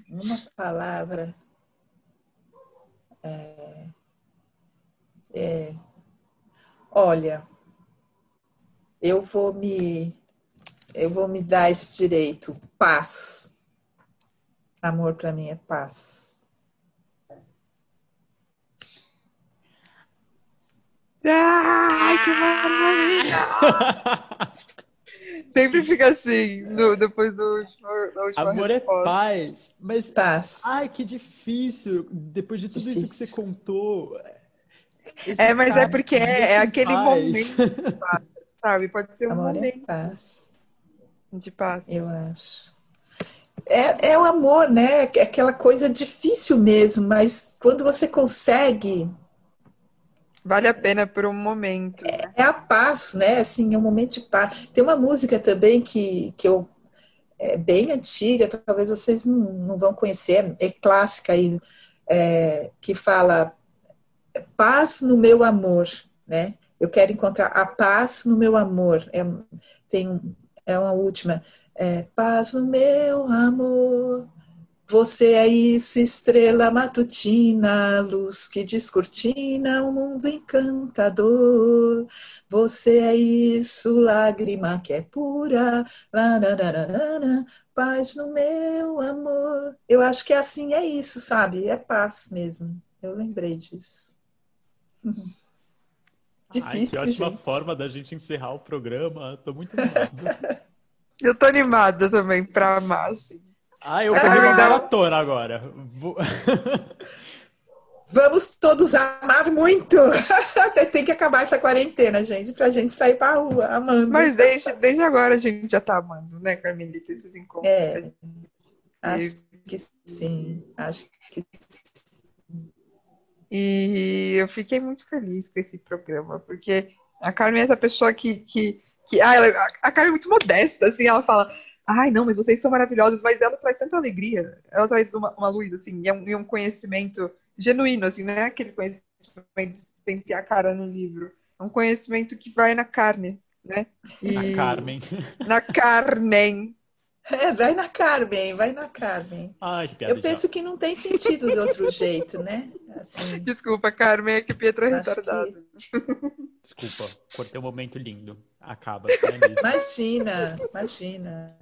Uma palavra. É, é, olha, eu vou me, eu vou me dar esse direito. Paz. Amor para mim é paz. Ai, que maravilha! Sempre fica assim, no- depois do último, da última Amor é resposta. paz. Mas, Paz. ai, que difícil. Depois de tudo isso que Difícil. você contou. É, mas é cara porque é, deixa é em aquele paz. momento sabe? Pode ser um Amor é momento paz. de paz. Eu acho. É, é o amor, né? É Aquela coisa difícil mesmo, mas quando você consegue, Vale a pena por um momento, né? é a paz, né? Assim, é um momento de paz. Tem uma música também que, que eu é bem antiga, talvez vocês não, não vão conhecer, é clássica aí, é, que fala paz no meu amor, né? Eu quero encontrar a paz no meu amor. É, tem é uma última. É, paz no meu amor. Você é isso, estrela matutina, luz que descortina um mundo encantador. Você é isso, lágrima que é pura, paz no meu amor. Eu acho que é assim, é isso, sabe? É paz mesmo. Eu lembrei disso. Ai, que Difícil, ótima gente. forma da gente encerrar o programa. Tô muito animado. Eu tô animada também pra amar, assim. Ah, eu Ah! corri uma maratona agora. Vou- Vamos todos amar muito. Tem que acabar essa quarentena, gente, pra gente sair pra rua amando. Mas desde, desde agora a gente já tá amando, né, Carmelita? Esses encontros. É, acho que sim. Acho que E eu fiquei muito feliz com esse programa, porque a Carmen é essa pessoa que. que, que ah, ela- a, Carmen é muito modesta, assim, ela fala. Ai, não, mas vocês são maravilhosos, mas ela traz tanta alegria, ela traz uma, uma luz, assim, e é um, e um conhecimento genuíno, assim, não é aquele conhecimento sem enfiar a cara no livro. É um conhecimento que vai na carne, né? E- A Carmen. Na Carmen. É, vai na Carmen, vai na Carmen. Ai, que piada Eu penso que não tem sentido de outro jeito, né? Assim, Desculpa, Carmen, é que Pietro é Acho que- retardado. Desculpa, cortei um momento lindo. Acaba. É imagina, imagina.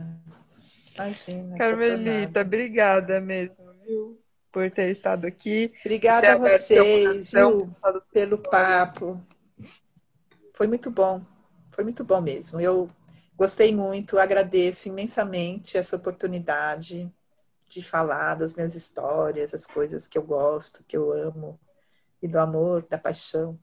Imagina. Carmelita, obrigada mesmo, viu? Por ter estado aqui. Obrigada a vocês, viu, pelo papo. Foi muito bom. Foi muito bom mesmo. Eu gostei muito, agradeço imensamente essa oportunidade de falar das minhas histórias, as coisas que eu gosto, que eu amo, e do amor, da paixão.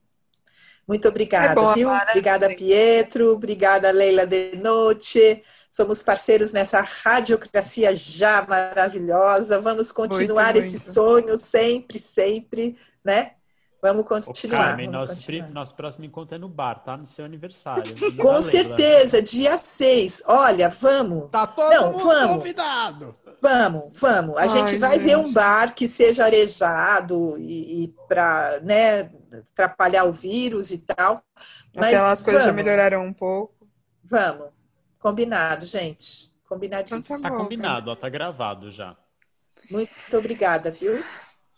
Muito obrigada, é viu? Obrigada, Pietro. Obrigada, Leila De Noite. Somos parceiros nessa radiocracia já maravilhosa. Vamos continuar muito, esse muito. sonho sempre, sempre, né? Vamos continuar. Ô, Carmen, vamos nosso, continuar. nosso próximo encontro é no bar, tá? No seu aniversário. Com certeza, dia 6. Olha, vamos. Tá todo Não, mundo vamos. convidado. Vamos, vamos. A Ai, gente vai gente. ver um bar que seja arejado e, e para né, atrapalhar o vírus e tal. Mas Aquelas coisas já melhoraram um pouco. Vamos. Combinado, gente. Combinadíssimo. Então tá, tá combinado, ó, tá gravado já. Muito obrigada, viu?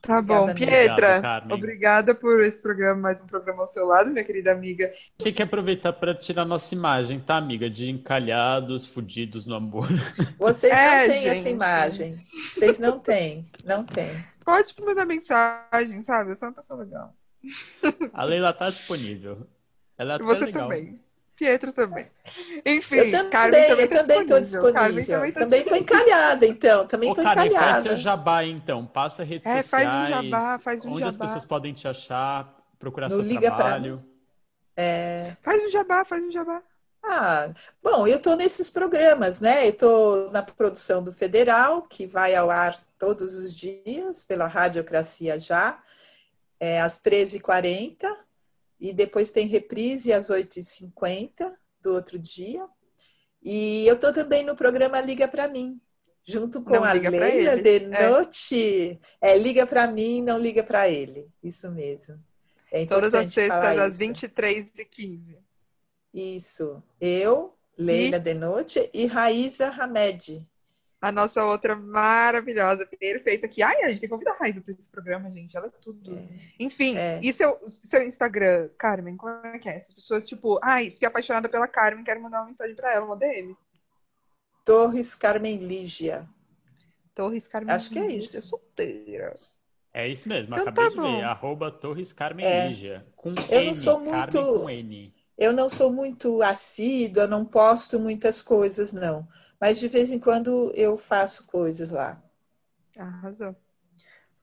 Tá bom, Pietra, obrigada, obrigada por esse programa, mais um programa ao seu lado, minha querida amiga. Tinha que aproveitar para tirar nossa imagem, tá, amiga? De encalhados, fudidos no amor. Vocês é, não têm gente. essa imagem. Vocês não têm, não têm. Pode mandar mensagem, sabe? Eu sou uma pessoa legal. A Leila tá disponível. Ela é Você legal. também. Pietro também. Enfim, eu também, Carmen também, eu também estou disponível. Carmen também tá também estou encalhada, então. Também estou encalhada. Faz seu jabá, então. Passa redes é, sociais. Faz um jabá, faz um onde jabá. as pessoas podem te achar, procurar no seu Liga trabalho. É... Faz um jabá, faz um jabá. Ah, bom, eu estou nesses programas, né? Eu estou na produção do Federal, que vai ao ar todos os dias pela Radiocracia Já, é, às 13h40 e depois tem reprise às 8h50 do outro dia. E eu estou também no programa Liga para mim, junto com não a Leila de é. Noite. É, liga para mim, não liga para ele. Isso mesmo. É Todas as sextas às 23h15. Isso. Eu, Leila e... de Noite e Raíza Hamed a nossa outra maravilhosa, perfeita aqui. Ai, a gente tem que convidar a Raiza para esse programa, gente. Ela é tudo. É. Enfim, é. e seu, seu Instagram, Carmen, como é que é? As pessoas, tipo, ai, fiquei apaixonada pela Carmen, quero mandar uma mensagem para ela, uma DM. Torres Carmen Lígia. Torres Carmen Acho que é isso. É solteira. É isso mesmo, então, acabei tá de bom. ver. Arroba Torres Carmen é. Lígia. Com eu N, não sou muito... Carmen com N. Eu não sou muito assídua, não posto muitas coisas, não. Mas de vez em quando eu faço coisas lá. Arrasou.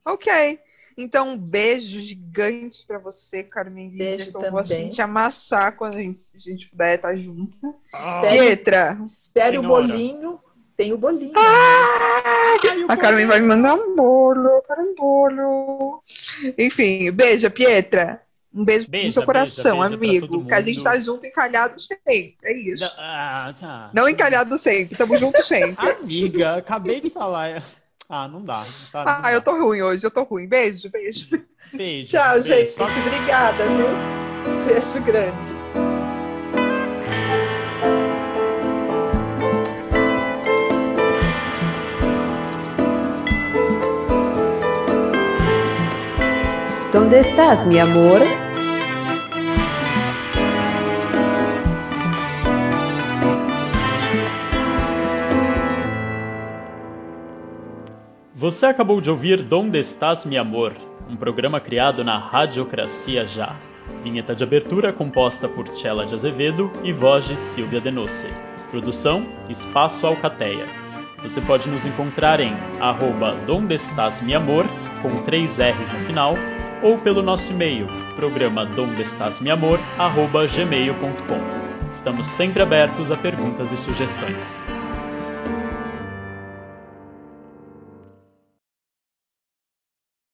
Ok. Então, um beijo gigante para você, Carmen Beijo Eu também. vou assim te amassar quando a gente, a gente puder estar junto. Ah. Pietra. Espere o bolinho. Tem o bolinho. Ah, a Carmen vai me mandar um bolo. Eu quero um bolo. Enfim, beijo, Pietra. Um beijo beija, no seu coração, beija, beija amigo. Que a gente tá junto encalhado sempre. É isso. Ah, tá. Não encalhado sempre, tamo junto sempre. Amiga, acabei de falar. Ah, não dá. Sabe? ah, não eu tô ruim hoje, eu tô ruim. Beijo, beijo. Beijo. Tchau, beijo. gente. Obrigada, viu? Beijo grande. ¿Dónde estás, mi amor? Você acabou de ouvir Donde Estás, Mi Amor, um programa criado na Radiocracia Já. Vinheta de abertura composta por Chela de Azevedo e voz de Silvia Denosse. Produção Espaço Alcateia. Você pode nos encontrar em arroba Donde Estás, Mi Amor, com três R's no final, ou pelo nosso e-mail, programa dondestasmiamor.gmail.com. Estamos sempre abertos a perguntas e sugestões.